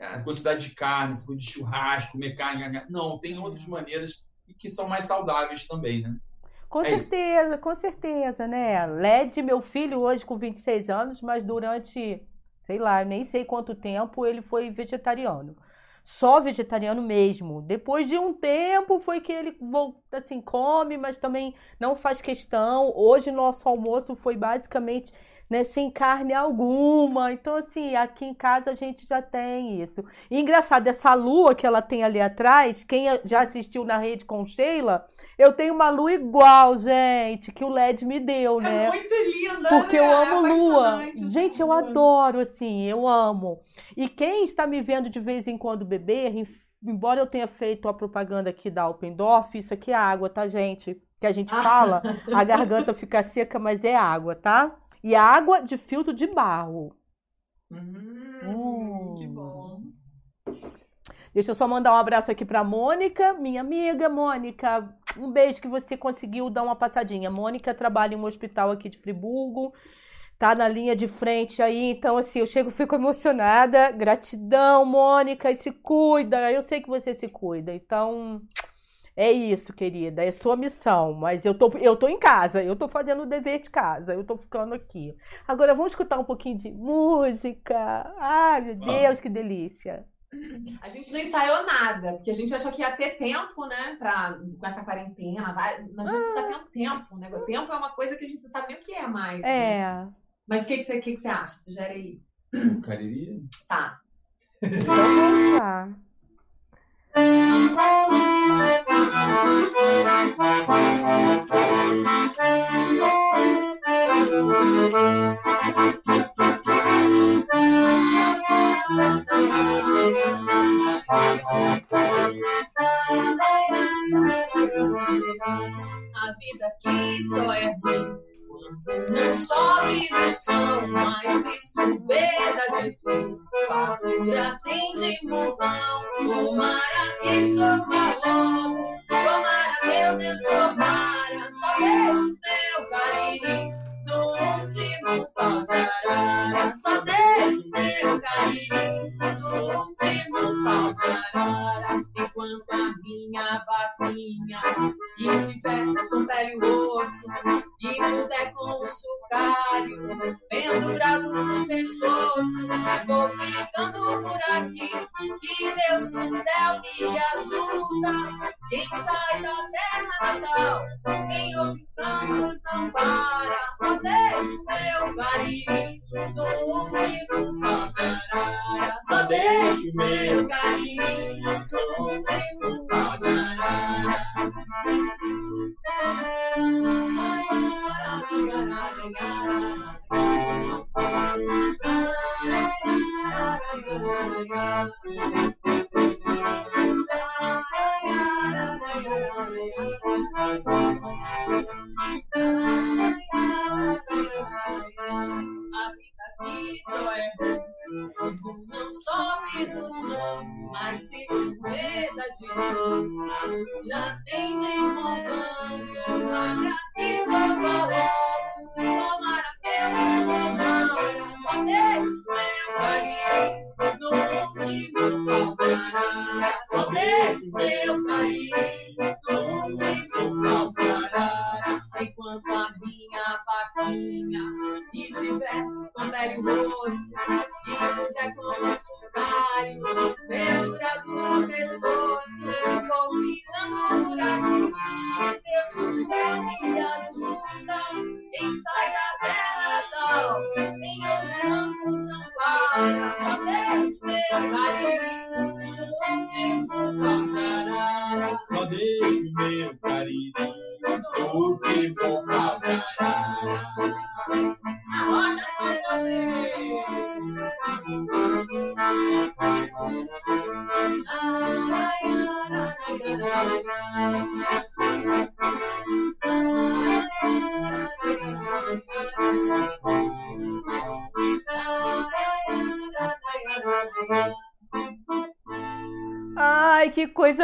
a quantidade de carne, de churrasco, comer carne. Não, tem outras maneiras que são mais saudáveis também, né? Com é certeza, isso. com certeza, né? LED, meu filho, hoje com 26 anos, mas durante, sei lá, nem sei quanto tempo, ele foi vegetariano. Só vegetariano mesmo. Depois de um tempo foi que ele assim, come, mas também não faz questão. Hoje nosso almoço foi basicamente né, sem carne alguma. Então, assim, aqui em casa a gente já tem isso. E engraçado, essa lua que ela tem ali atrás, quem já assistiu na rede com Sheila, eu tenho uma lua igual, gente, que o LED me deu, é né? É muito linda, Porque né? eu amo é lua. Gente, eu adoro, assim, eu amo. E quem está me vendo de vez em quando beber, embora eu tenha feito a propaganda aqui da Alpendorf, isso aqui é água, tá, gente? Que a gente fala, a garganta fica seca, mas é água, tá? E água de filtro de barro. Hum, hum. Que bom. Deixa eu só mandar um abraço aqui para Mônica, minha amiga Mônica. Um beijo que você conseguiu dar uma passadinha. Mônica trabalha em um hospital aqui de Friburgo, tá na linha de frente aí, então assim, eu chego, fico emocionada. Gratidão, Mônica, e se cuida. Eu sei que você se cuida. Então, é isso, querida, é sua missão, mas eu tô, eu tô em casa, eu tô fazendo o dever de casa, eu tô ficando aqui. Agora vamos escutar um pouquinho de música. Ai, meu Deus, que delícia. A gente não ensaiou nada, porque a gente achou que ia ter tempo, né, pra, com essa quarentena. Vai, mas a gente não tá tendo tempo, né? O tempo é uma coisa que a gente não sabe nem o que é mais. É. Né? Mas o que, que, você, que, que você acha? Sugere aí. Cariri? Tá. Então vamos lá. A vida aqui só é ruim não no chão, mas se chover dá de tudo. Fartura tem de montão, tomara que chova logo. Tomara, meu Deus, tomara, só deixa o meu carinho no último pau de arara. Só deixa o meu carinho no último pau de arara. Enquanto a minha vaquinha estiver com velho osso e puder com o chocalho pendurado no pescoço, vou ficando por aqui. Que Deus do céu me ajuda. Quem sai da terra natal, em outros campos não para. Só deixa o meu carinho no último pau de arara. Só o meu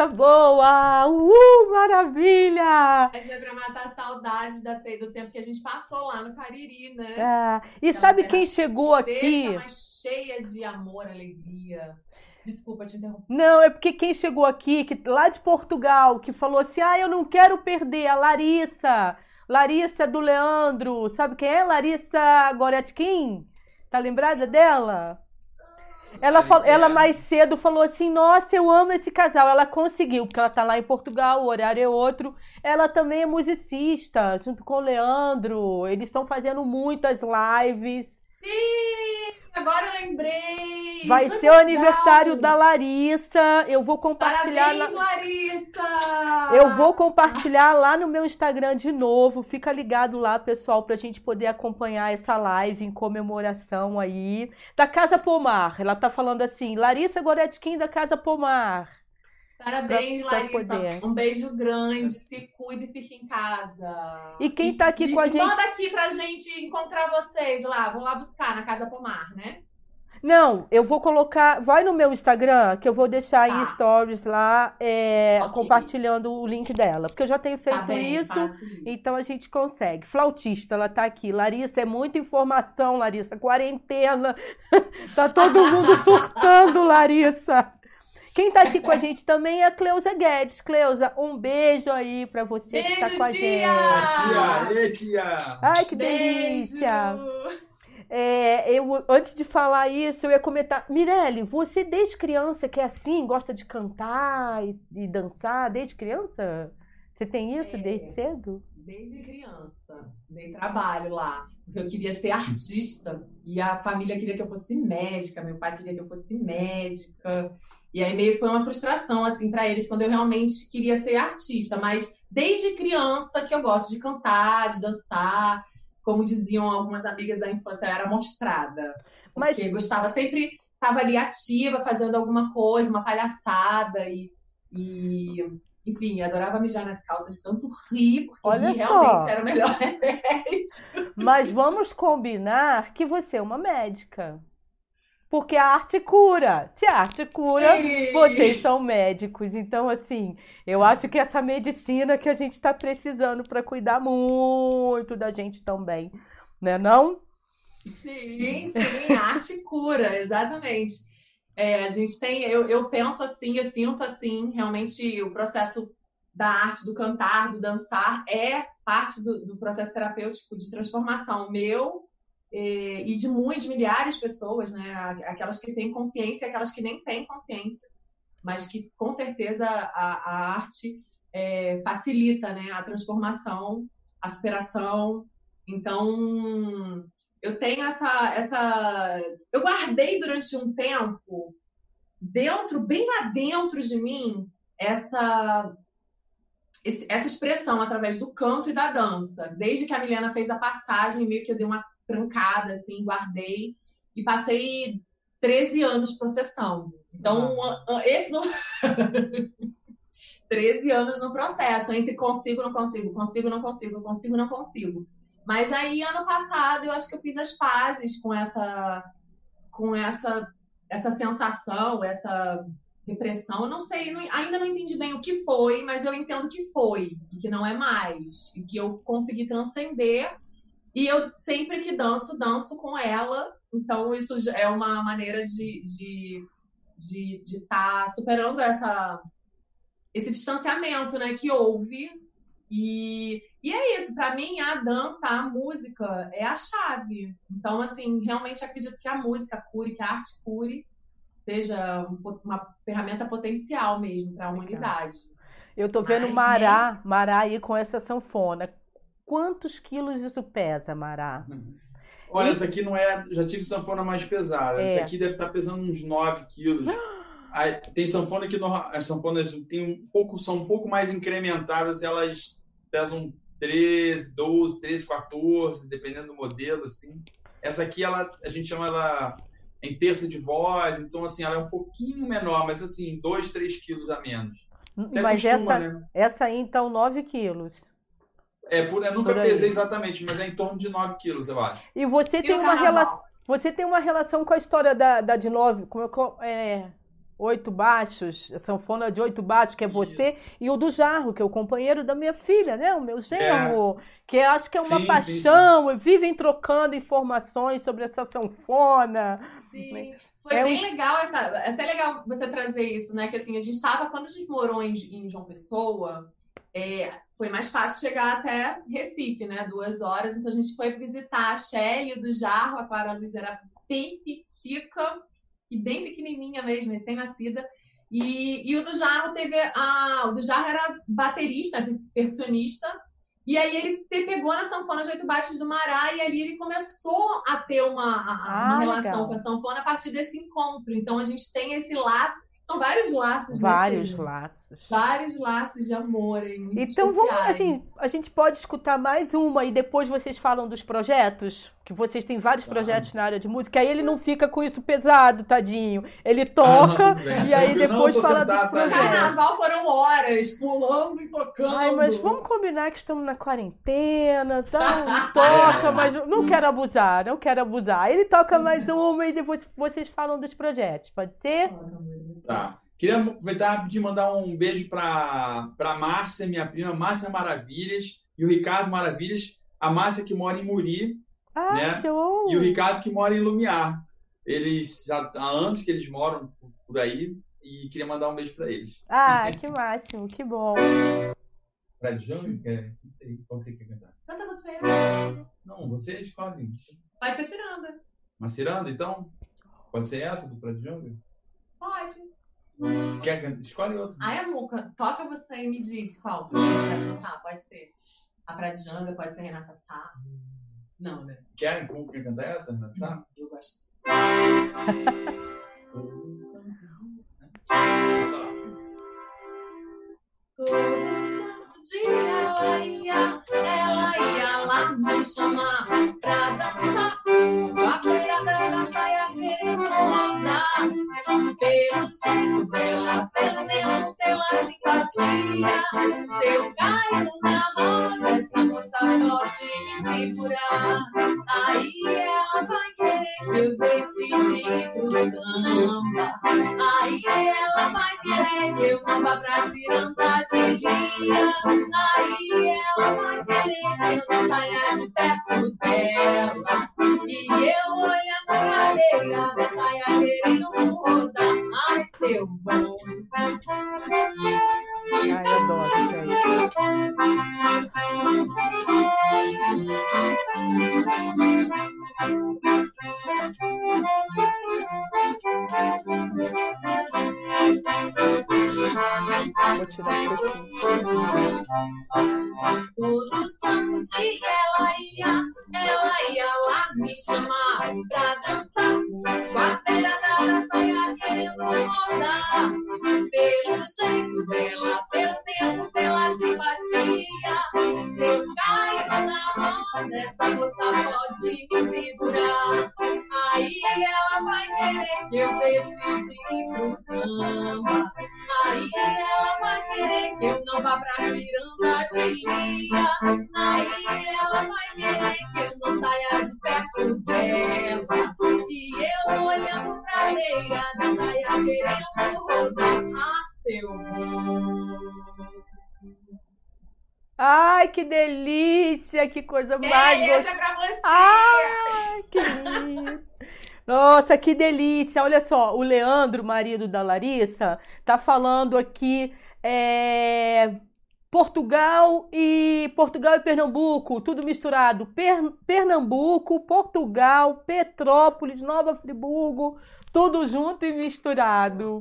coisa boa! Uh, maravilha! Mas é pra matar a saudade da, do tempo que a gente passou lá no Cariri, né? É. E Aquela sabe quem chegou aqui? mais cheia de amor, alegria. Desculpa te interromper. Não, é porque quem chegou aqui, que, lá de Portugal, que falou assim: ah, eu não quero perder a Larissa. Larissa do Leandro. Sabe quem é? Larissa Goretkin? Tá lembrada dela? Ela, falou, ela mais cedo falou assim: Nossa, eu amo esse casal. Ela conseguiu, porque ela tá lá em Portugal, o horário é outro. Ela também é musicista, junto com o Leandro. Eles estão fazendo muitas lives. Sim! Agora eu lembrei. Vai ser o aniversário da Larissa. Eu vou compartilhar. Parabéns, na... Larissa! Eu vou compartilhar lá no meu Instagram de novo. Fica ligado lá, pessoal, pra gente poder acompanhar essa live em comemoração aí da Casa Pomar. Ela tá falando assim: Larissa Goretkin da Casa Pomar. Parabéns, pra, Larissa. Pra um beijo grande. Se cuide e fique em casa. E quem tá aqui e, com a gente. Manda aqui pra gente encontrar vocês lá. Vão lá buscar na Casa Pomar, né? Não, eu vou colocar. Vai no meu Instagram, que eu vou deixar tá. em stories lá, é, okay. compartilhando o link dela. Porque eu já tenho feito tá bem, isso, isso, então a gente consegue. Flautista, ela tá aqui. Larissa, é muita informação, Larissa. Quarentena. tá todo mundo surtando, Larissa. Quem tá aqui com a gente também é a Cleusa Guedes. Cleusa, um beijo aí pra você beijo, que tá com a tia! gente. Tia, tia! Ai, que beijo. delícia! É, eu, antes de falar isso, eu ia comentar. Mirelle, você desde criança que é assim, gosta de cantar e, e dançar desde criança? Você tem isso é, desde cedo? Desde criança. Dei trabalho lá. Eu queria ser artista e a família queria que eu fosse médica, meu pai queria que eu fosse médica. E aí meio foi uma frustração assim para eles quando eu realmente queria ser artista, mas desde criança que eu gosto de cantar, de dançar, como diziam algumas amigas da infância, eu era mostrada. Porque mas... gostava sempre estava ali ativa, fazendo alguma coisa, uma palhaçada e, e enfim, adorava mijar nas calças de tanto rir, porque Olha rir realmente era o melhor remédio. Mas vamos combinar que você é uma médica. Porque a arte cura. Se a arte cura, Ei. vocês são médicos. Então, assim, eu acho que essa medicina que a gente está precisando para cuidar muito da gente também, né? Não? Sim, sim, a arte cura, exatamente. É, a gente tem, eu, eu penso assim, eu sinto assim, realmente o processo da arte, do cantar, do dançar, é parte do, do processo terapêutico de transformação meu e de muitos, milhares de pessoas, né? Aquelas que têm consciência e aquelas que nem têm consciência, mas que com certeza a, a arte é, facilita, né? A transformação, a superação. Então, eu tenho essa, essa, eu guardei durante um tempo dentro, bem lá dentro de mim, essa essa expressão através do canto e da dança. Desde que a Milena fez a passagem, meio que eu dei uma trancada, assim, guardei e passei 13 anos processando. Então, ah. esse não. 13 anos no processo, entre consigo, não consigo, consigo, não consigo, consigo, não consigo. Mas aí, ano passado, eu acho que eu fiz as pazes com essa, com essa, essa sensação, essa repressão. Eu não sei, não, ainda não entendi bem o que foi, mas eu entendo que foi, e que não é mais, e que eu consegui transcender e eu sempre que danço, danço com ela. Então, isso é uma maneira de estar de, de, de tá superando essa, esse distanciamento né, que houve. E, e é isso, para mim, a dança, a música é a chave. Então, assim, realmente acredito que a música cure, que a arte cure, seja uma ferramenta potencial mesmo para a humanidade. Eu tô vendo Mas, Mará, gente... Mará aí com essa sanfona. Quantos quilos isso pesa, Mará? Olha, e... essa aqui não é. Já tive sanfona mais pesada. É. Essa aqui deve estar pesando uns 9 quilos. Aí, tem sanfona que as sanfonas tem um pouco, são um pouco mais incrementadas, elas pesam 13, 12, 13, 14, dependendo do modelo, assim. Essa aqui, ela, a gente chama ela em terça de voz, então, assim, ela é um pouquinho menor, mas, assim, 2, 3 quilos a menos. Você mas essa, né? essa aí, então, 9 quilos. É, por, eu nunca por pesei exatamente, mas é em torno de 9 quilos, eu acho. E você e tem uma relação. Você tem uma relação com a história da, da de 9. Como é, oito baixos, a sanfona de oito baixos, que é você, Isso. e o do Jarro, que é o companheiro da minha filha, né? O meu genro, é. que acho que é uma sim, paixão, sim, sim. vivem trocando informações sobre essa sanfona. Sim. Foi é bem um... legal essa. É até legal você trazer isso, né? Que assim, a gente estava, quando a gente morou em, em João Pessoa, é, foi mais fácil chegar até Recife, né? Duas horas. Então a gente foi visitar a Shelly do Jarro, a Clara Luiz era bem pitica e bem pequenininha mesmo, recém-nascida. E, e o do Jarro teve a, o do Jarro era baterista, percussionista, e aí ele pegou na sanfona de oito baixos do Mará e ali ele começou a ter uma, a, uma ah, relação legal. com a sanfona a partir desse encontro. Então a gente tem esse laço são vários laços, né, Vários né, laços. Vários laços de amor aí, Então vamos, assim, a gente pode escutar mais uma e depois vocês falam dos projetos? Que vocês têm vários projetos na área de música, aí ele não fica com isso pesado, tadinho. Ele toca ah, e aí depois fala dos tá, projetos. Carnaval foram horas, pulando e tocando. Ai, mas vamos combinar que estamos na quarentena, tá? toca, mas não quero abusar, não quero abusar. Ele toca mais uma e depois vocês falam dos projetos, pode ser? Tá. Queria aproveitar de mandar um beijo para a Márcia, minha prima, Márcia Maravilhas, e o Ricardo Maravilhas. A Márcia que mora em Muri, ah, né? Show. E o Ricardo que mora em Lumiar. Eles já há anos que eles moram por aí e queria mandar um beijo para eles. Ah, que máximo, que bom. Pra Jung, é, não sei, qual você quer cantar? Canta você. Não, você escolhe. Vai ter ciranda. Uma ciranda, então? Pode ser essa do Fred Jung? Pode. Quer, escolhe outro. Ai, amor, toca você e me diz qual que a gente vai cantar. Pode ser a Pradjanga, pode ser Renata Sá. Não, né? Quer, quer cantar essa, Renata Sá? Eu gosto. Todo santo dia ela ia, ela ia lá me chamar pra dançar. A beira da saia rodar pelo jeito dela, perdendo pela simpatia. Se eu caio na roda, essa moça pode me segurar. Aí ela vai querer que eu deixe de ir pro samba. Aí ela vai querer que eu vá pra ciranda de linha. Aí ela vai querer que eu saia de perto dela. E eu olhando a cadeira da saia querendo rodar. Ai, eu adoro Vou tirar um pouquinho. Todo santo dia coisa é, mais gostosa. pra você. Ai, que lindo. Nossa, que delícia! Olha só, o Leandro, marido da Larissa, tá falando aqui é, Portugal e Portugal e Pernambuco, tudo misturado. Per, Pernambuco, Portugal, Petrópolis, Nova Friburgo, tudo junto e misturado.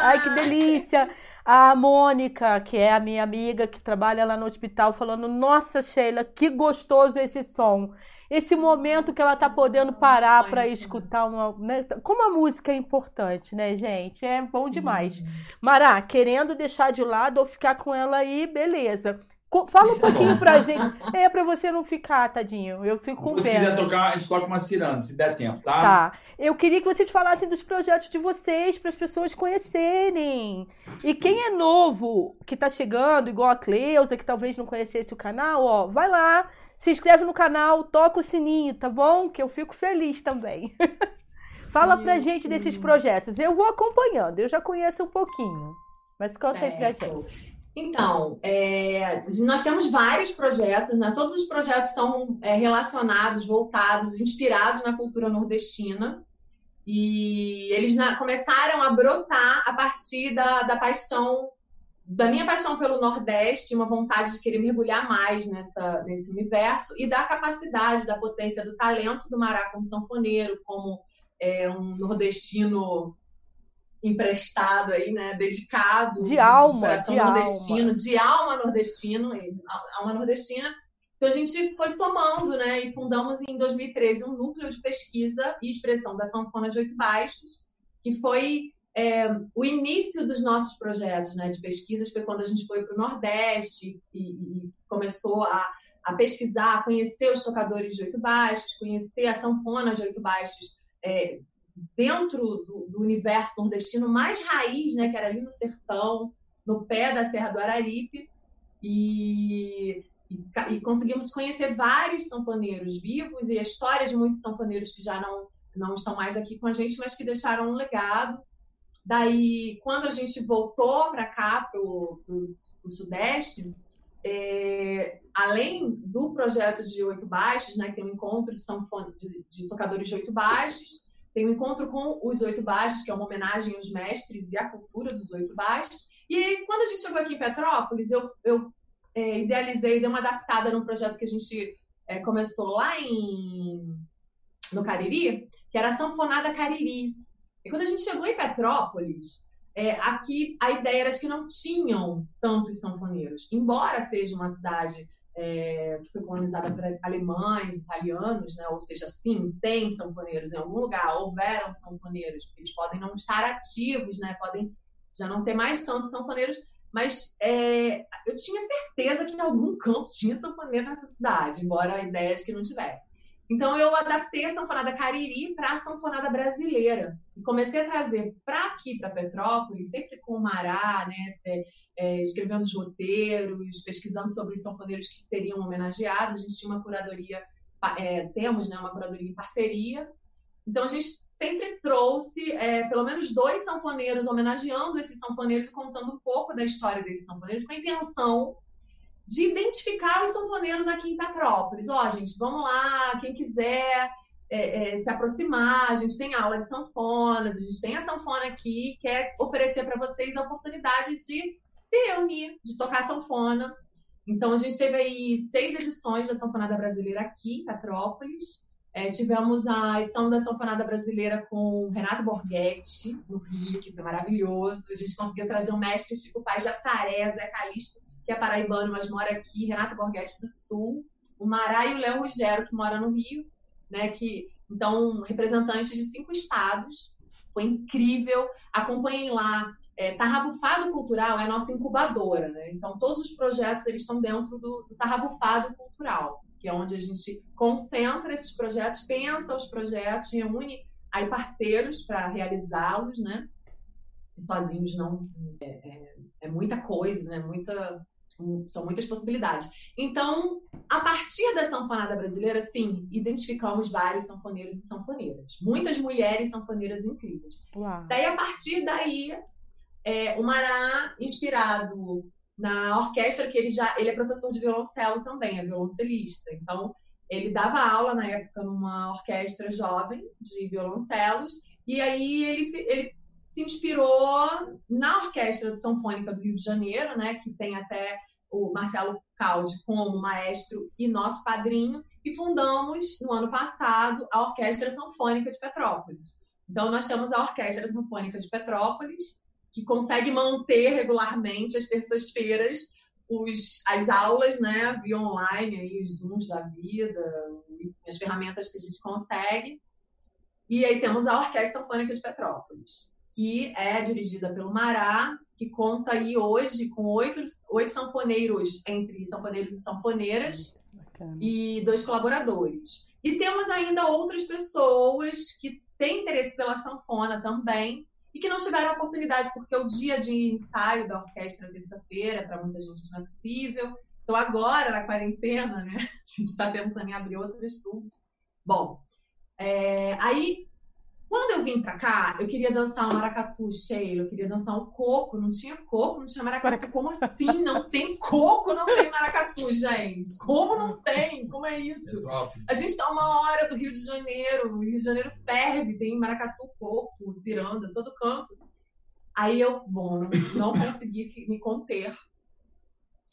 Ai, que delícia! A Mônica, que é a minha amiga que trabalha lá no hospital, falando: Nossa, Sheila, que gostoso esse som esse momento que ela tá podendo parar para escutar uma. Né? Como a música é importante, né, gente? É bom demais. Uhum. Mará, querendo deixar de lado ou ficar com ela aí, beleza. Fala um pouquinho pra gente. É pra você não ficar, tadinho. Eu fico com pena. Se quiser tocar, a gente toca uma ciranda, se der tempo, tá? Tá. Eu queria que vocês falassem dos projetos de vocês para as pessoas conhecerem. E quem é novo, que tá chegando, igual a Cleusa, que talvez não conhecesse o canal, ó, vai lá, se inscreve no canal, toca o sininho, tá bom? Que eu fico feliz também. Fala pra gente desses projetos. Eu vou acompanhando, eu já conheço um pouquinho. Mas conta aí pra gente. Então, é, nós temos vários projetos, né? todos os projetos são é, relacionados, voltados, inspirados na cultura nordestina. E eles na, começaram a brotar a partir da, da paixão, da minha paixão pelo Nordeste, uma vontade de querer mergulhar mais nessa, nesse universo e da capacidade, da potência, do talento do Mará como sanfoneiro, como é, um nordestino emprestado aí, né, dedicado, de, de alma, de nordestino, alma. de alma nordestino, alma nordestina. Então a gente foi somando, né, e fundamos em 2013 um núcleo de pesquisa e expressão da sanfona de oito baixos, que foi é, o início dos nossos projetos, né, de pesquisas foi quando a gente foi para o Nordeste e, e começou a, a pesquisar, conhecer os tocadores de oito baixos, conhecer a sanfona de oito baixos é, dentro do, do, universo nordestino mais raiz, né, que era ali no sertão, no pé da Serra do Araripe, e, e, e, conseguimos conhecer vários sanfoneiros vivos e a história de muitos sanfoneiros que já não, não estão mais aqui com a gente, mas que deixaram um legado. Daí, quando a gente voltou para cá, para o Sudeste, é, além do projeto de oito baixos, né, tem um encontro de, sanfone, de, de tocadores de oito baixos, tem um encontro com os oito baixos, que é uma homenagem aos mestres e à cultura dos oito baixos. E quando a gente chegou aqui em Petrópolis, eu, eu é, idealizei, dei uma adaptada num projeto que a gente é, começou lá em, no Cariri, que era a Sanfonada Cariri. E quando a gente chegou em Petrópolis, é, aqui a ideia era de que não tinham tantos sanfoneiros. Embora seja uma cidade é, que foi colonizada por alemães, italianos, né? ou seja, sim, tem sanfoneiros em algum lugar, houveram sanfoneiros, eles podem não estar ativos, né? podem já não ter mais tantos sanfoneiros, mas é, eu tinha certeza que em algum canto tinha sanfoneiro nessa cidade, embora a ideia de que não tivesse. Então eu adaptei a sanfonada cariri para a sanfonada brasileira e comecei a trazer para aqui, para Petrópolis, sempre com o Mará, né, é, é, escrevendo os roteiros, pesquisando sobre os sanfoneiros que seriam homenageados. A gente tinha uma curadoria, é, temos né, uma curadoria em parceria. Então a gente sempre trouxe é, pelo menos dois sanfoneiros homenageando esses sanfoneiros e contando um pouco da história desses sanfoneiros com a intenção de identificar os sanfoneiros aqui em Petrópolis. Ó, oh, gente, vamos lá, quem quiser é, é, se aproximar, a gente tem aula de sanfonas, a gente tem a sanfona aqui, quer oferecer para vocês a oportunidade de se reunir, de tocar sanfona. Então, a gente teve aí seis edições da Sanfonada Brasileira aqui em Petrópolis. É, tivemos a edição da Sanfonada Brasileira com Renato Borghetti, no Rio, que foi maravilhoso. A gente conseguiu trazer o mestre Chico Paz de Assaré, Zé Calixto, que é paraibano, mas mora aqui, Renato Borghetti do Sul, o Mará e o Léo Rugero, que mora no Rio, né, que, então, representantes de cinco estados, foi incrível, acompanhem lá, é, Tarrabufado Cultural é a nossa incubadora, né, então todos os projetos, eles estão dentro do, do Tarrabufado Cultural, que é onde a gente concentra esses projetos, pensa os projetos, reúne aí parceiros para realizá-los, né, sozinhos não é, é, é, muita coisa, né? Muita são muitas possibilidades. Então, a partir da sanfonada brasileira, sim, identificamos vários sanfoneiros e sanfoneiras. Muitas mulheres sanfoneiras incríveis. Uau. Daí, a partir daí, é, o Mará, inspirado na orquestra, que ele já ele é professor de violoncelo também, é violoncelista. Então, ele dava aula na época numa orquestra jovem de violoncelos, e aí ele, ele se inspirou na Orquestra de Sanfônica do Rio de Janeiro, né, que tem até o Marcelo Caldi como maestro e nosso padrinho, e fundamos no ano passado a Orquestra Sanfônica de Petrópolis. Então nós temos a Orquestra Sanfônica de Petrópolis, que consegue manter regularmente às terças-feiras as aulas, né, via online, aí, os Zooms da vida, as ferramentas que a gente consegue. E aí temos a Orquestra Sanfônica de Petrópolis que é dirigida pelo Mará, que conta aí hoje com oito, oito sanfoneiros, entre sanfoneiros e sanfoneiras, Bacana. e dois colaboradores. E temos ainda outras pessoas que têm interesse pela sanfona também, e que não tiveram oportunidade, porque o dia de ensaio da orquestra é terça-feira, para muita gente não é possível. Então, agora, na quarentena, né, a gente está pensando em abrir outros estudos. Bom, é, aí Quando eu vim pra cá, eu queria dançar um maracatu, Sheila. Eu queria dançar um coco. Não tinha coco, não tinha maracatu. Como assim? Não tem coco, não tem maracatu, gente. Como não tem? Como é isso? A gente tá uma hora do Rio de Janeiro. O Rio de Janeiro ferve. Tem maracatu, coco, ciranda, todo canto. Aí eu, bom, não consegui me conter.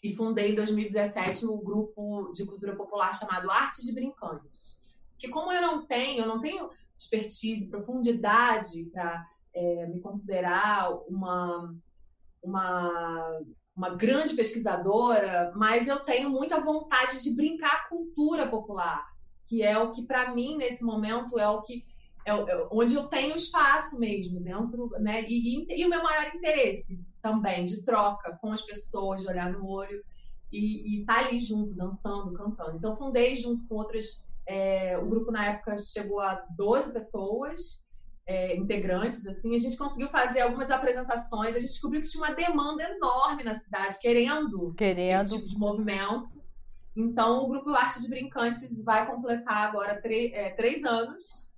E fundei em 2017 o um grupo de cultura popular chamado Artes de Brincantes. Que como eu não tenho, eu não tenho expertise, profundidade para é, me considerar uma, uma, uma grande pesquisadora, mas eu tenho muita vontade de brincar a cultura popular, que é o que, para mim, nesse momento, é o que é, é, onde eu tenho espaço mesmo dentro, né? E, e, e, o meu maior interesse também de troca com as pessoas, de olhar no olho e estar tá ali junto, dançando, cantando. Então fundei junto com outras é, o grupo na época chegou a 12 pessoas, é, integrantes, assim. A gente conseguiu fazer algumas apresentações. A gente descobriu que tinha uma demanda enorme na cidade, querendo, querendo. esse tipo de movimento. Então, o grupo Arte de Brincantes vai completar agora é, três anos.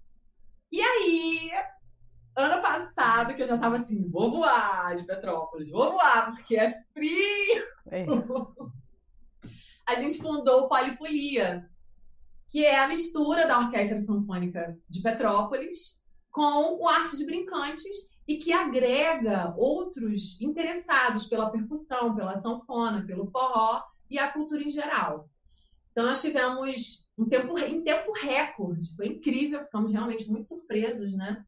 E aí, ano passado, que eu já tava assim, vou voar de Petrópolis, vou voar, porque é frio. É. a gente fundou o Polifolia, que é a mistura da Orquestra Sinfônica de Petrópolis com o Arte de Brincantes e que agrega outros interessados pela percussão, pela sanfona, pelo forró e a cultura em geral. Então nós tivemos um tempo em tempo recorde, foi incrível, ficamos realmente muito surpresos, né?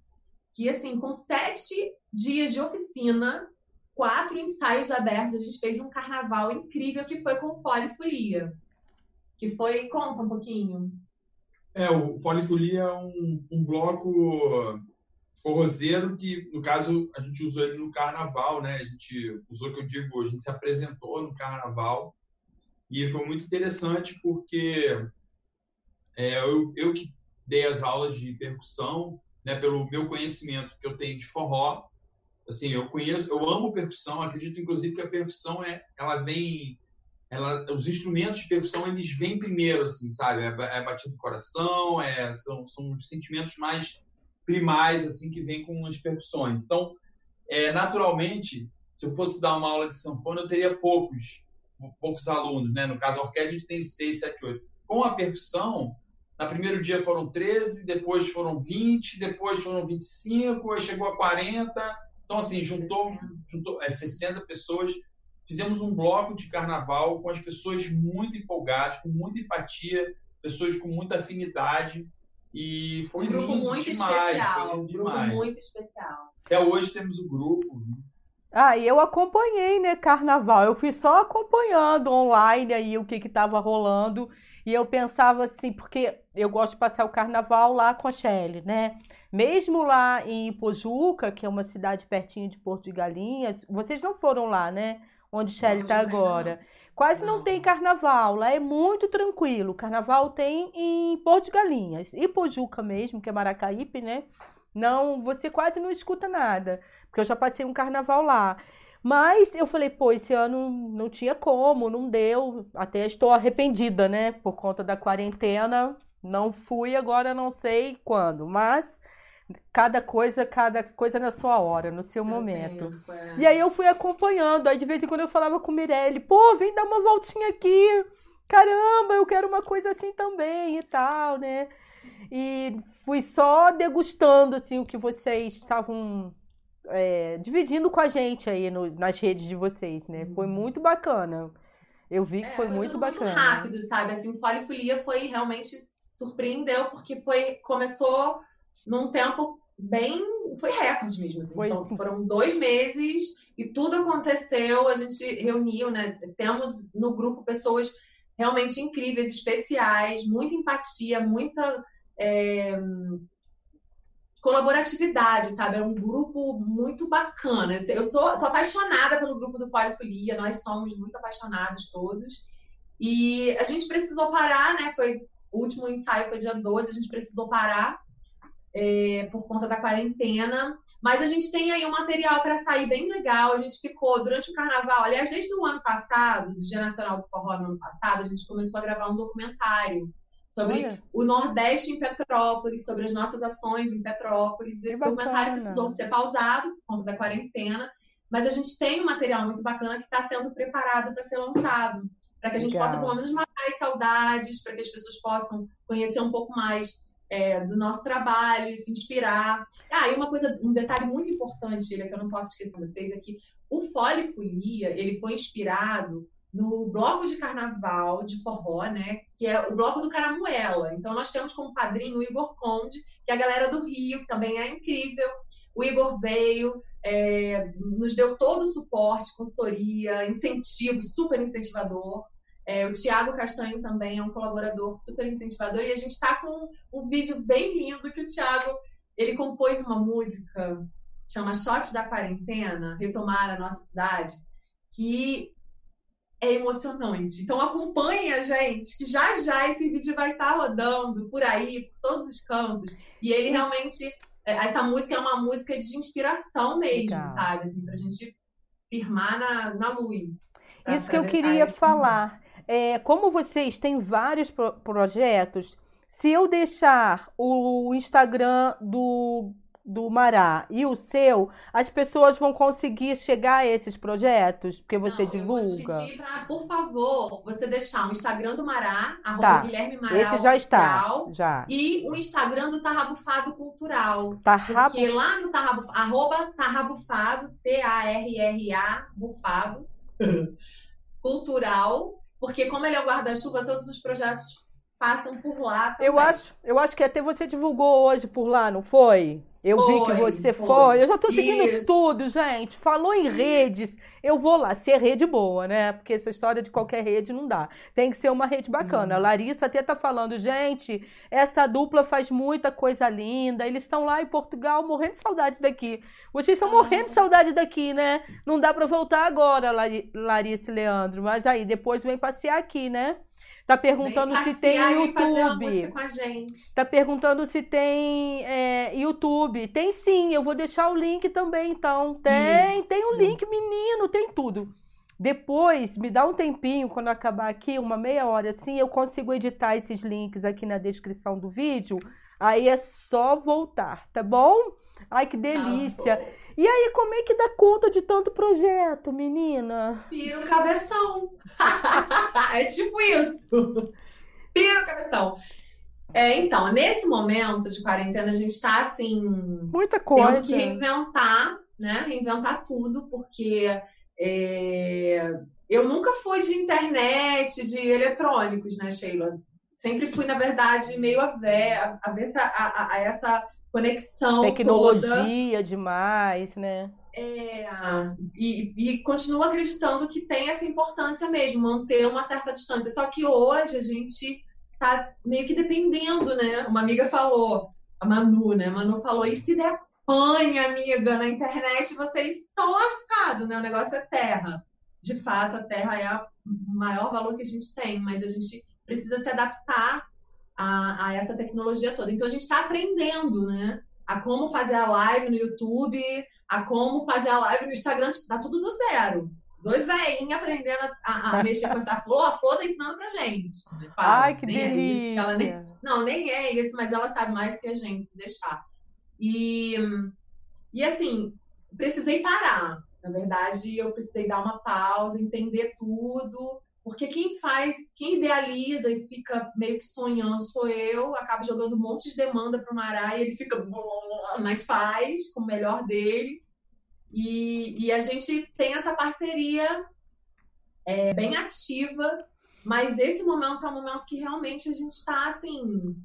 Que assim, com sete dias de oficina, quatro ensaios abertos, a gente fez um carnaval incrível que foi com polifolia que foi. Conta um pouquinho. É, o Folifolia é um, um bloco forrozeiro que, no caso, a gente usou ele no carnaval, né? A gente usou, que eu digo, a gente se apresentou no carnaval e foi muito interessante porque é, eu, eu que dei as aulas de percussão, né, pelo meu conhecimento que eu tenho de forró, assim, eu conheço, eu amo percussão, acredito inclusive que a percussão é, ela vem ela, os instrumentos de percussão eles vêm primeiro, assim, sabe? É, é batido do coração, é, são, são os sentimentos mais primais, assim, que vêm com as percussões. Então, é, naturalmente, se eu fosse dar uma aula de sanfona, eu teria poucos, poucos alunos, né? No caso, a orquestra a gente tem seis, sete, oito. Com a percussão, no primeiro dia foram 13, depois foram 20, depois foram 25, aí chegou a 40. Então, assim, juntou, juntou é, 60 pessoas fizemos um bloco de carnaval com as pessoas muito empolgadas, com muita empatia, pessoas com muita afinidade. E foi um grupo muito demais, especial. Um grupo muito especial. Até hoje temos o grupo. Né? Ah, e eu acompanhei, né, carnaval. Eu fui só acompanhando online aí o que que tava rolando. E eu pensava assim, porque eu gosto de passar o carnaval lá com a Shelly, né? Mesmo lá em Pojuca, que é uma cidade pertinho de Porto de Galinhas, vocês não foram lá, né? Onde Shelly está agora. Quase não. não tem carnaval, lá é muito tranquilo. Carnaval tem em Porto de Galinhas. E Pojuca mesmo, que é Maracaípe, né? Não, você quase não escuta nada, porque eu já passei um carnaval lá. Mas eu falei, pô, esse ano não tinha como, não deu. Até estou arrependida, né? Por conta da quarentena. Não fui, agora não sei quando. Mas cada coisa, cada coisa na sua hora, no seu momento. Tempo, é. E aí eu fui acompanhando, aí de vez em quando eu falava com o Mirelle, pô, vem dar uma voltinha aqui, caramba, eu quero uma coisa assim também e tal, né? E fui só degustando, assim, o que vocês estavam é, dividindo com a gente aí no, nas redes de vocês, né? Foi uhum. muito bacana. Eu vi que é, foi, foi muito bacana. Muito rápido, sabe? Assim, o Folifolia foi realmente surpreendeu porque foi começou num tempo bem. Foi recorde mesmo. Assim. Foi, São, foram dois meses e tudo aconteceu. A gente reuniu, né? Temos no grupo pessoas realmente incríveis, especiais, muita empatia, muita. É, colaboratividade, sabe? É um grupo muito bacana. Eu sou tô apaixonada pelo grupo do Polifolia, nós somos muito apaixonados todos. E a gente precisou parar, né? Foi o último ensaio foi dia 12, a gente precisou parar é, por conta da quarentena. Mas a gente tem aí um material para sair bem legal. A gente ficou durante o carnaval, aliás, desde o ano passado, do Dia Nacional do Forró no ano passado, a gente começou a gravar um documentário sobre Olha. o Nordeste em Petrópolis, sobre as nossas ações em Petrópolis. Esse documentário precisou ser pausado por conta da quarentena, mas a gente tem um material muito bacana que está sendo preparado para ser lançado, para que a gente Legal. possa, pelo menos, matar as saudades, para que as pessoas possam conhecer um pouco mais é, do nosso trabalho, se inspirar. Ah, e uma coisa, um detalhe muito importante, que eu não posso esquecer de vocês, é que o Fole Folia, ele foi inspirado no bloco de carnaval de forró, né? Que é o bloco do Caramuela. Então nós temos como padrinho o Igor Conde, que é a galera do Rio, também é incrível. O Igor veio, é, nos deu todo o suporte, consultoria, incentivo, super incentivador. É, o Tiago Castanho também é um colaborador super incentivador e a gente está com um vídeo bem lindo que o Tiago ele compôs uma música chama Shot da Quarentena, retomar a nossa cidade, que é emocionante. Então acompanhe a gente, que já já esse vídeo vai estar tá rodando por aí, por todos os cantos. E ele realmente, é, essa música é uma música de inspiração mesmo, Legal. sabe? Assim, pra gente firmar na, na luz. Isso que eu queria falar. É, como vocês têm vários pro projetos, se eu deixar o Instagram do do Mará e o seu, as pessoas vão conseguir chegar a esses projetos? Porque você Não, divulga? Eu vou te pra, por favor, você deixar o Instagram do Mará, arroba tá. Guilherme Mará Esse já oficial, está, já. E o Instagram do Tarrabufado Cultural. Tarrabufado. Porque lá no Tarrabufado, arroba Tarrabufado, T-A-R-R-A, Bufado, Cultural. Porque como ele é o guarda-chuva, todos os projetos passam por lá também. Eu acho, eu acho que até você divulgou hoje por lá, não foi? Eu foi, vi que você foi. foi. Eu já tô seguindo Isso. tudo, gente. Falou em redes, eu vou lá. Se é rede boa, né? Porque essa história de qualquer rede não dá. Tem que ser uma rede bacana. Hum. A Larissa até tá falando, gente, essa dupla faz muita coisa linda. Eles estão lá em Portugal morrendo de saudade daqui. Vocês estão ah. morrendo de saudade daqui, né? Não dá para voltar agora, Larissa e Leandro. Mas aí, depois vem passear aqui, né? Tá perguntando se tem YouTube. Tá perguntando se tem é, YouTube. Tem sim, eu vou deixar o link também, então. Tem, Isso. tem o link, menino, tem tudo. Depois, me dá um tempinho, quando acabar aqui, uma meia hora assim, eu consigo editar esses links aqui na descrição do vídeo. Aí é só voltar, tá bom? Ai, que delícia. Ah, e aí, como é que dá conta de tanto projeto, menina? Pira o cabeção. é tipo isso. Pira o cabeção. É, então, nesse momento de quarentena, a gente está assim. Muita coisa. Tendo que reinventar, né? Reinventar tudo, porque é, eu nunca fui de internet, de eletrônicos, né, Sheila? Sempre fui, na verdade, meio a ver, a, a, a, a essa conexão Tecnologia toda. demais, né? É, e, e continuo acreditando que tem essa importância mesmo, manter uma certa distância. Só que hoje a gente tá meio que dependendo, né? Uma amiga falou, a Manu, né? A Manu falou, e se der pane, amiga, na internet, vocês estão lascados, né? O negócio é terra. De fato, a terra é o maior valor que a gente tem, mas a gente precisa se adaptar a, a essa tecnologia toda. Então a gente está aprendendo, né? A como fazer a live no YouTube, a como fazer a live no Instagram, tipo, tá tudo do zero. Dois velhinhos aprendendo a, a mexer com essa flor, a flor tá ensinando pra gente. Né? Ai, que delícia! É nem, não, nem é isso, mas ela sabe mais que a gente, se deixar. E, e assim, precisei parar. Na verdade, eu precisei dar uma pausa, entender tudo, porque quem faz, quem idealiza e fica meio que sonhando sou eu, acaba jogando um monte de demanda para o Mará e ele fica, mas faz com o melhor dele. E, e a gente tem essa parceria é, bem ativa, mas esse momento é um momento que realmente a gente está assim,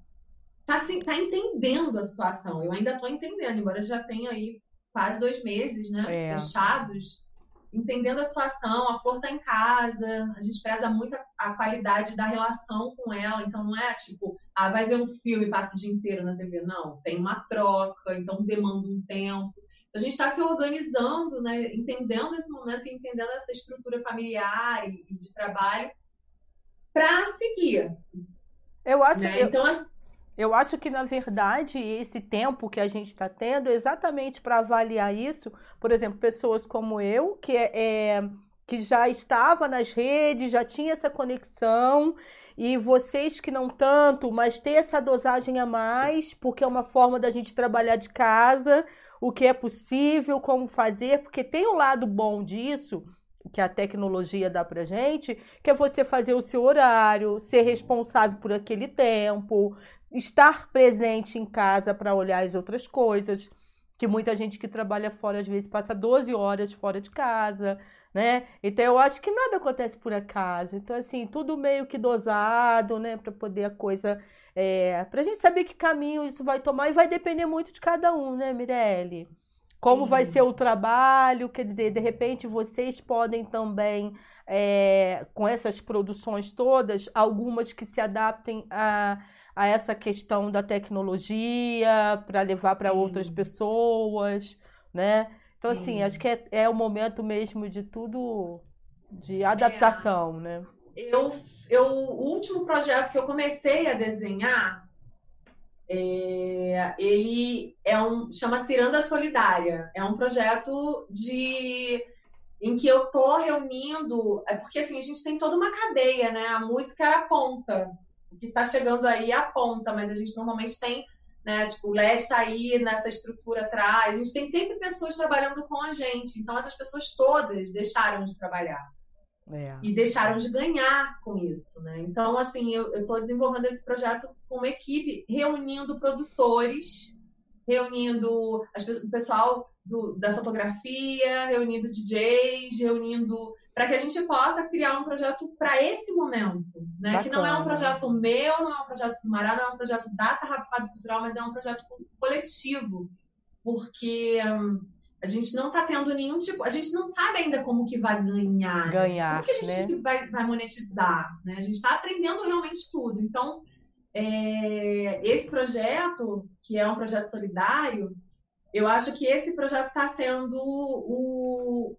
tá, assim, tá entendendo a situação. Eu ainda estou entendendo, embora já tenha aí quase dois meses, né, é. fechados entendendo a situação, a Flor tá em casa, a gente preza muito a, a, qualidade da relação com ela, então não é tipo, ah, vai ver um filme e passa o dia inteiro na TV, não, tem uma troca, então demanda um tempo. A gente está se organizando, né, entendendo esse momento e entendendo essa estrutura familiar e, e de trabalho para seguir. Eu acho né? eu... Então, assim, eu acho que, na verdade, esse tempo que a gente está tendo é exatamente para avaliar isso. Por exemplo, pessoas como eu, que, é, é, que já estava nas redes, já tinha essa conexão, E vocês que não tanto, mas ter essa dosagem a mais, porque é uma forma da gente trabalhar de casa, o que é possível, como fazer, porque tem um lado bom disso, que a tecnologia dá pra gente, que é você fazer o seu horário, ser responsável por aquele tempo, estar presente em casa para olhar as outras coisas, que muita gente que trabalha fora às vezes passa 12 horas fora de casa, né? Então eu acho que nada acontece por acaso. Então, assim, tudo meio que dosado, né? Para poder a coisa. É, para a gente saber que caminho isso vai tomar e vai depender muito de cada um, né, Mirelle? Como Sim. vai ser o trabalho, quer dizer, de repente vocês podem também, é, com essas produções todas, algumas que se adaptem a, a essa questão da tecnologia para levar para outras pessoas, né? Então, assim, acho que é, é o momento mesmo de tudo de adaptação, é. né? Eu, eu, o último projeto que eu comecei a desenhar, é, ele é um chama Ciranda Solidária. É um projeto de em que eu tô reunindo, é porque assim a gente tem toda uma cadeia, né? A música é a ponta, o que está chegando aí é a ponta, mas a gente normalmente tem né? Tipo, o LED está aí nessa estrutura atrás. A gente tem sempre pessoas trabalhando com a gente. Então, essas pessoas todas deixaram de trabalhar. É. E deixaram de ganhar com isso, né? Então, assim, eu estou desenvolvendo esse projeto com uma equipe, reunindo produtores, reunindo as, o pessoal do, da fotografia, reunindo DJs, reunindo para que a gente possa criar um projeto para esse momento, né? Bacana. Que não é um projeto meu, não é um projeto do Mará, não é um projeto da Tarrafado Cultural, mas é um projeto coletivo, porque hum, a gente não está tendo nenhum tipo, a gente não sabe ainda como que vai ganhar, ganhar, como que a gente né? vai, vai monetizar, né? A gente está aprendendo realmente tudo, então é, esse projeto, que é um projeto solidário, eu acho que esse projeto está sendo o,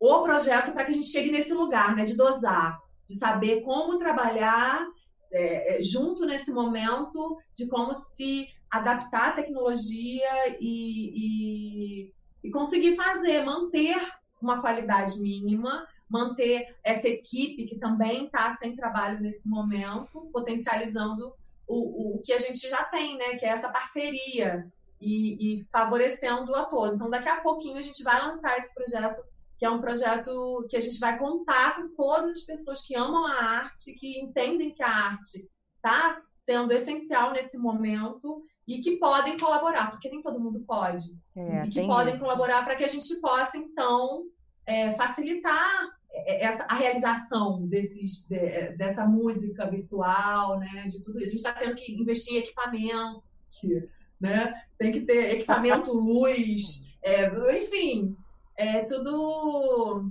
o projeto para que a gente chegue nesse lugar, né, de dosar, de saber como trabalhar é, é, junto nesse momento, de como se adaptar à tecnologia e, e, e conseguir fazer, manter uma qualidade mínima, manter essa equipe que também está sem trabalho nesse momento, potencializando o, o que a gente já tem, né? Que é essa parceria e, e, favorecendo a todos. Então, daqui a pouquinho a gente vai lançar esse projeto que é um projeto que a gente vai contar com todas as pessoas que amam a arte, que entendem que a arte está sendo essencial nesse momento e que podem colaborar, porque nem todo mundo pode. É, e que podem isso. colaborar para que a gente possa, então, é, facilitar é, essa, a realização desses, de, dessa música virtual, né, de tudo isso. A gente está tendo que investir em equipamento, que, né, tem que ter equipamento, luz, é, enfim, é tudo.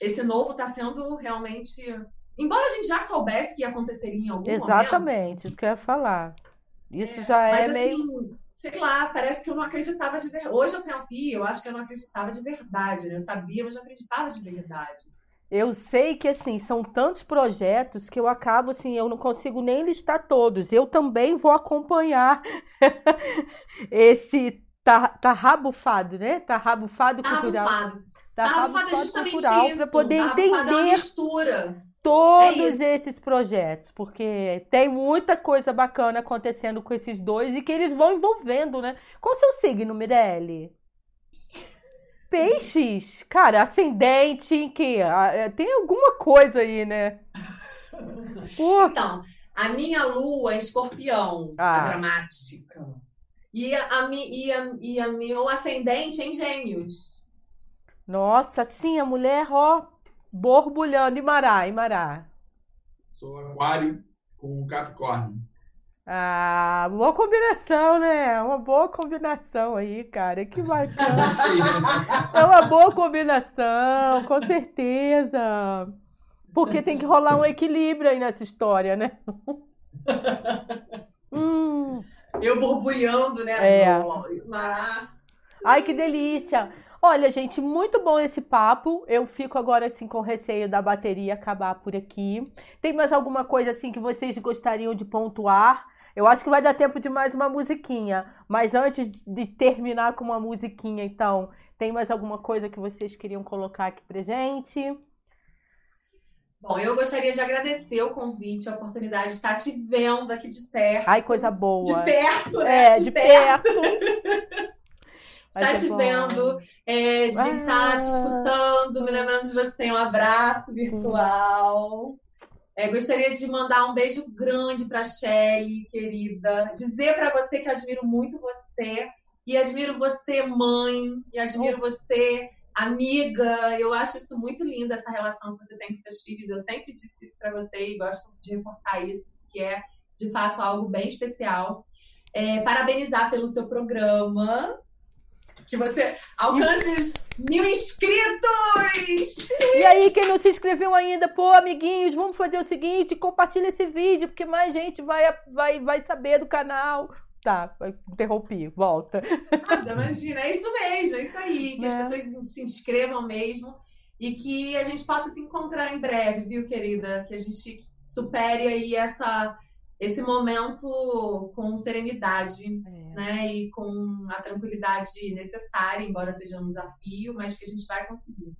Esse novo está sendo realmente. Embora a gente já soubesse que aconteceria em algum Exatamente, momento, isso que eu ia falar. Isso é, já é mas, meio. Assim, sei lá, parece que eu não acreditava de verdade. Hoje eu penso, eu acho que eu não acreditava de verdade, né? Eu sabia, mas não acreditava de verdade. Eu sei que assim são tantos projetos que eu acabo assim, eu não consigo nem listar todos. Eu também vou acompanhar esse tá, tá rabufado, né? Tá rabufado tá cultural. Rabufado. Tá, tá rabufado é justamente cultural para poder tá entender é mistura. todos é esses projetos, porque tem muita coisa bacana acontecendo com esses dois e que eles vão envolvendo, né? Qual o seu signo, Mirelle? Peixes, cara, ascendente, que é, tem alguma coisa aí, né? Então, a minha lua é escorpião, ah. dramática. E, a, e, a, e a meu ascendente em gêmeos. Nossa, sim, a mulher, ó, borbulhando. E Mará, e Mará? Sou aquário com capricórnio. Ah, boa combinação, né? Uma boa combinação aí, cara. Que bacana. é uma boa combinação, com certeza. Porque tem que rolar um equilíbrio aí nessa história, né? hum. Eu borbulhando, né? É. Mará. Ai, que delícia! Olha, gente, muito bom esse papo. Eu fico agora assim com receio da bateria acabar por aqui. Tem mais alguma coisa assim que vocês gostariam de pontuar? Eu acho que vai dar tempo de mais uma musiquinha. Mas antes de terminar com uma musiquinha, então, tem mais alguma coisa que vocês queriam colocar aqui pra gente? Bom, eu gostaria de agradecer o convite, a oportunidade de estar te vendo aqui de perto. Ai, coisa boa. De perto, né? É, de, de perto. perto. estar te bom. vendo, é, de ah. estar te escutando, me lembrando de você. Um abraço virtual. É, gostaria de mandar um beijo grande para Shelly, querida. Dizer para você que admiro muito você. E admiro você, mãe. E admiro oh. você, amiga. Eu acho isso muito lindo, essa relação que você tem com seus filhos. Eu sempre disse isso para você e gosto de reforçar isso, porque é, de fato, algo bem especial. É, parabenizar pelo seu programa que você alcance os mil inscritos! E aí, quem não se inscreveu ainda, pô, amiguinhos, vamos fazer o seguinte: compartilha esse vídeo, porque mais gente vai, vai, vai saber do canal. Tá, interrompi, volta. Nada, imagina, é isso mesmo, é isso aí. Que é. as pessoas se inscrevam mesmo e que a gente possa se encontrar em breve, viu, querida? Que a gente supere aí essa esse momento com serenidade, é. né? E com a tranquilidade necessária, embora seja um desafio, mas que a gente vai conseguir.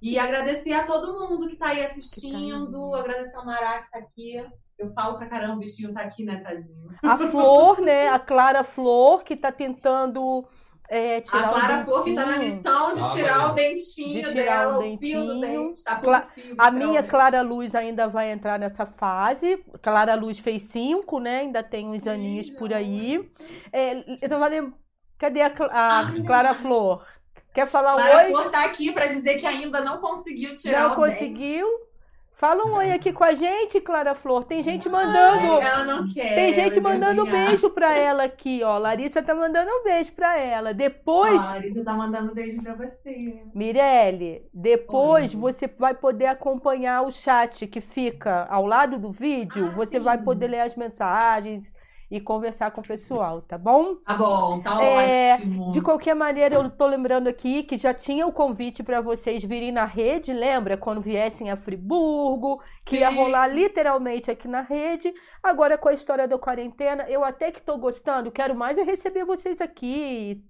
E agradecer a todo mundo que está aí assistindo, tá agradecer ao Mará que está aqui. Eu falo pra caramba, o bichinho tá aqui, né, tadinho? A Flor, né? A Clara Flor, que tá tentando é, a Clara Flor que tá na missão de ah, tirar o dentinho de tirar dela, o, dentinho. o fio do dente, tá Cla fio, A minha Clara Luz ainda vai entrar nessa fase. Clara Luz fez cinco, né? Ainda tem uns aninhos por aí. É, eu tô falando, cadê a, a Clara Flor? Quer falar Clara oi? Flor tá aqui para dizer que ainda não conseguiu tirar não o conseguiu. Dente. Fala um oi aqui com a gente, Clara Flor. Tem gente mandando. Ai, ela não quer. Tem gente mandando um beijo pra ela aqui, ó. Larissa tá mandando um beijo pra ela. Depois. Ó, Larissa tá mandando um beijo pra você. Mirelle, depois oi. você vai poder acompanhar o chat que fica ao lado do vídeo. Ah, você sim. vai poder ler as mensagens e conversar com o pessoal, tá bom? Tá bom, tá é, ótimo. De qualquer maneira, eu tô lembrando aqui que já tinha o convite para vocês virem na rede, lembra? Quando viessem a Friburgo, que Sim. ia rolar literalmente aqui na rede. Agora, com a história da quarentena, eu até que tô gostando, quero mais é receber vocês aqui.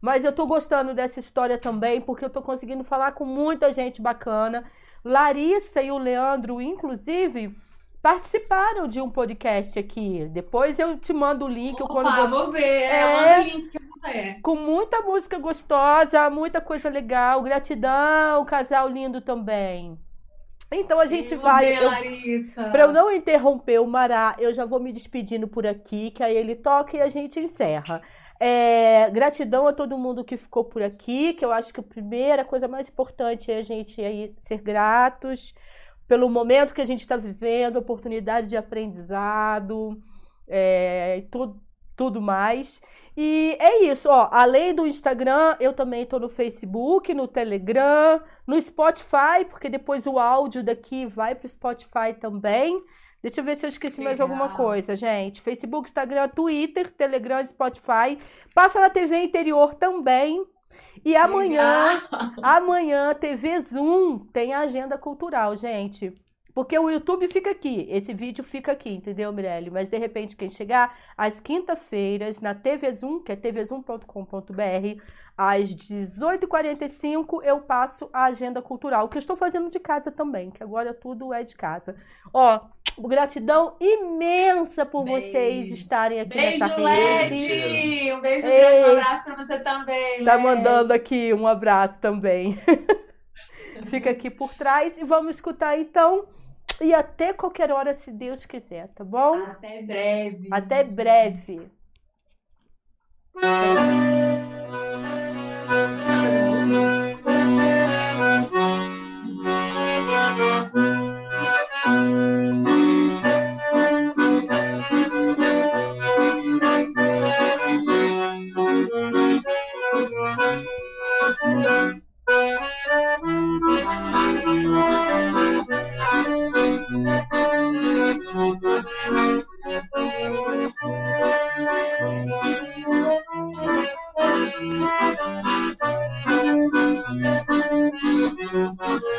Mas eu tô gostando dessa história também, porque eu tô conseguindo falar com muita gente bacana. Larissa e o Leandro, inclusive participaram de um podcast aqui. Depois eu te mando o link. Opa, quando você... vou ver. É, é, o link que ver. Com muita música gostosa, muita coisa legal. Gratidão, casal lindo também. Então a gente eu vai. Para eu não interromper o Mará, eu já vou me despedindo por aqui, que aí ele toca e a gente encerra. É, gratidão a todo mundo que ficou por aqui, que eu acho que a primeira coisa mais importante é a gente aí ser gratos pelo momento que a gente está vivendo, oportunidade de aprendizado, é, tudo, tudo mais. E é isso, ó. Além do Instagram, eu também estou no Facebook, no Telegram, no Spotify, porque depois o áudio daqui vai para o Spotify também. Deixa eu ver se eu esqueci Legal. mais alguma coisa, gente. Facebook, Instagram, Twitter, Telegram, Spotify. Passa na TV interior também. E amanhã, amanhã, TV Zoom tem a agenda cultural, gente. Porque o YouTube fica aqui, esse vídeo fica aqui, entendeu, Mirelle? Mas de repente, quem chegar às quinta-feiras na TV Zoom, que é tvzoom.com.br, às 18h45 eu passo a agenda cultural, que eu estou fazendo de casa também, que agora tudo é de casa. Ó, gratidão imensa por beijo. vocês estarem aqui beijo, nessa rede. Led. Um beijo Ei, grande, um abraço para você também, Tá Led. mandando aqui um abraço também. Fica aqui por trás e vamos escutar então e até qualquer hora, se Deus quiser, tá bom? Até breve. Até breve. thank you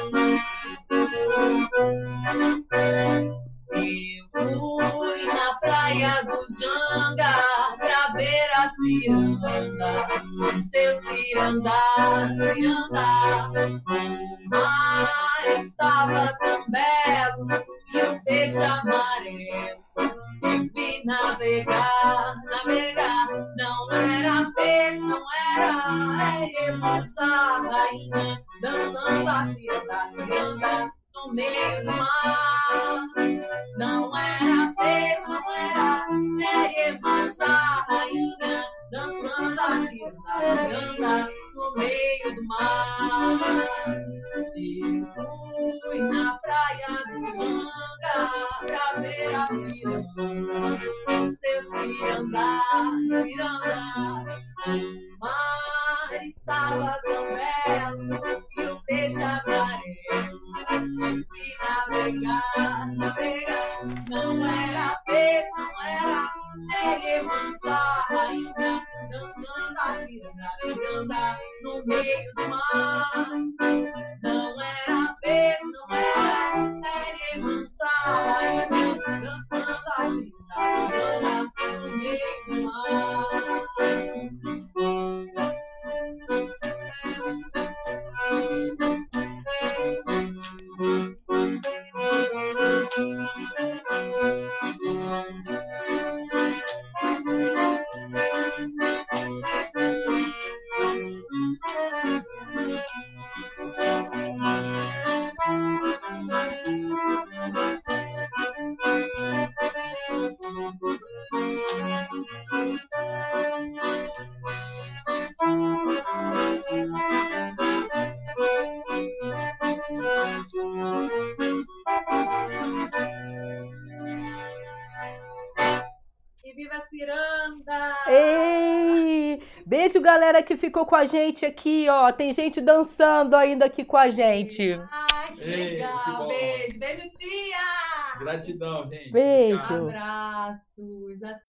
meio do mar. ficou com a gente aqui, ó. Tem gente dançando ainda aqui com a gente. Ai, que Ei, legal. Que Beijo. Beijo, tia! Gratidão, gente. Beijo. Obrigado. Abraços. Até.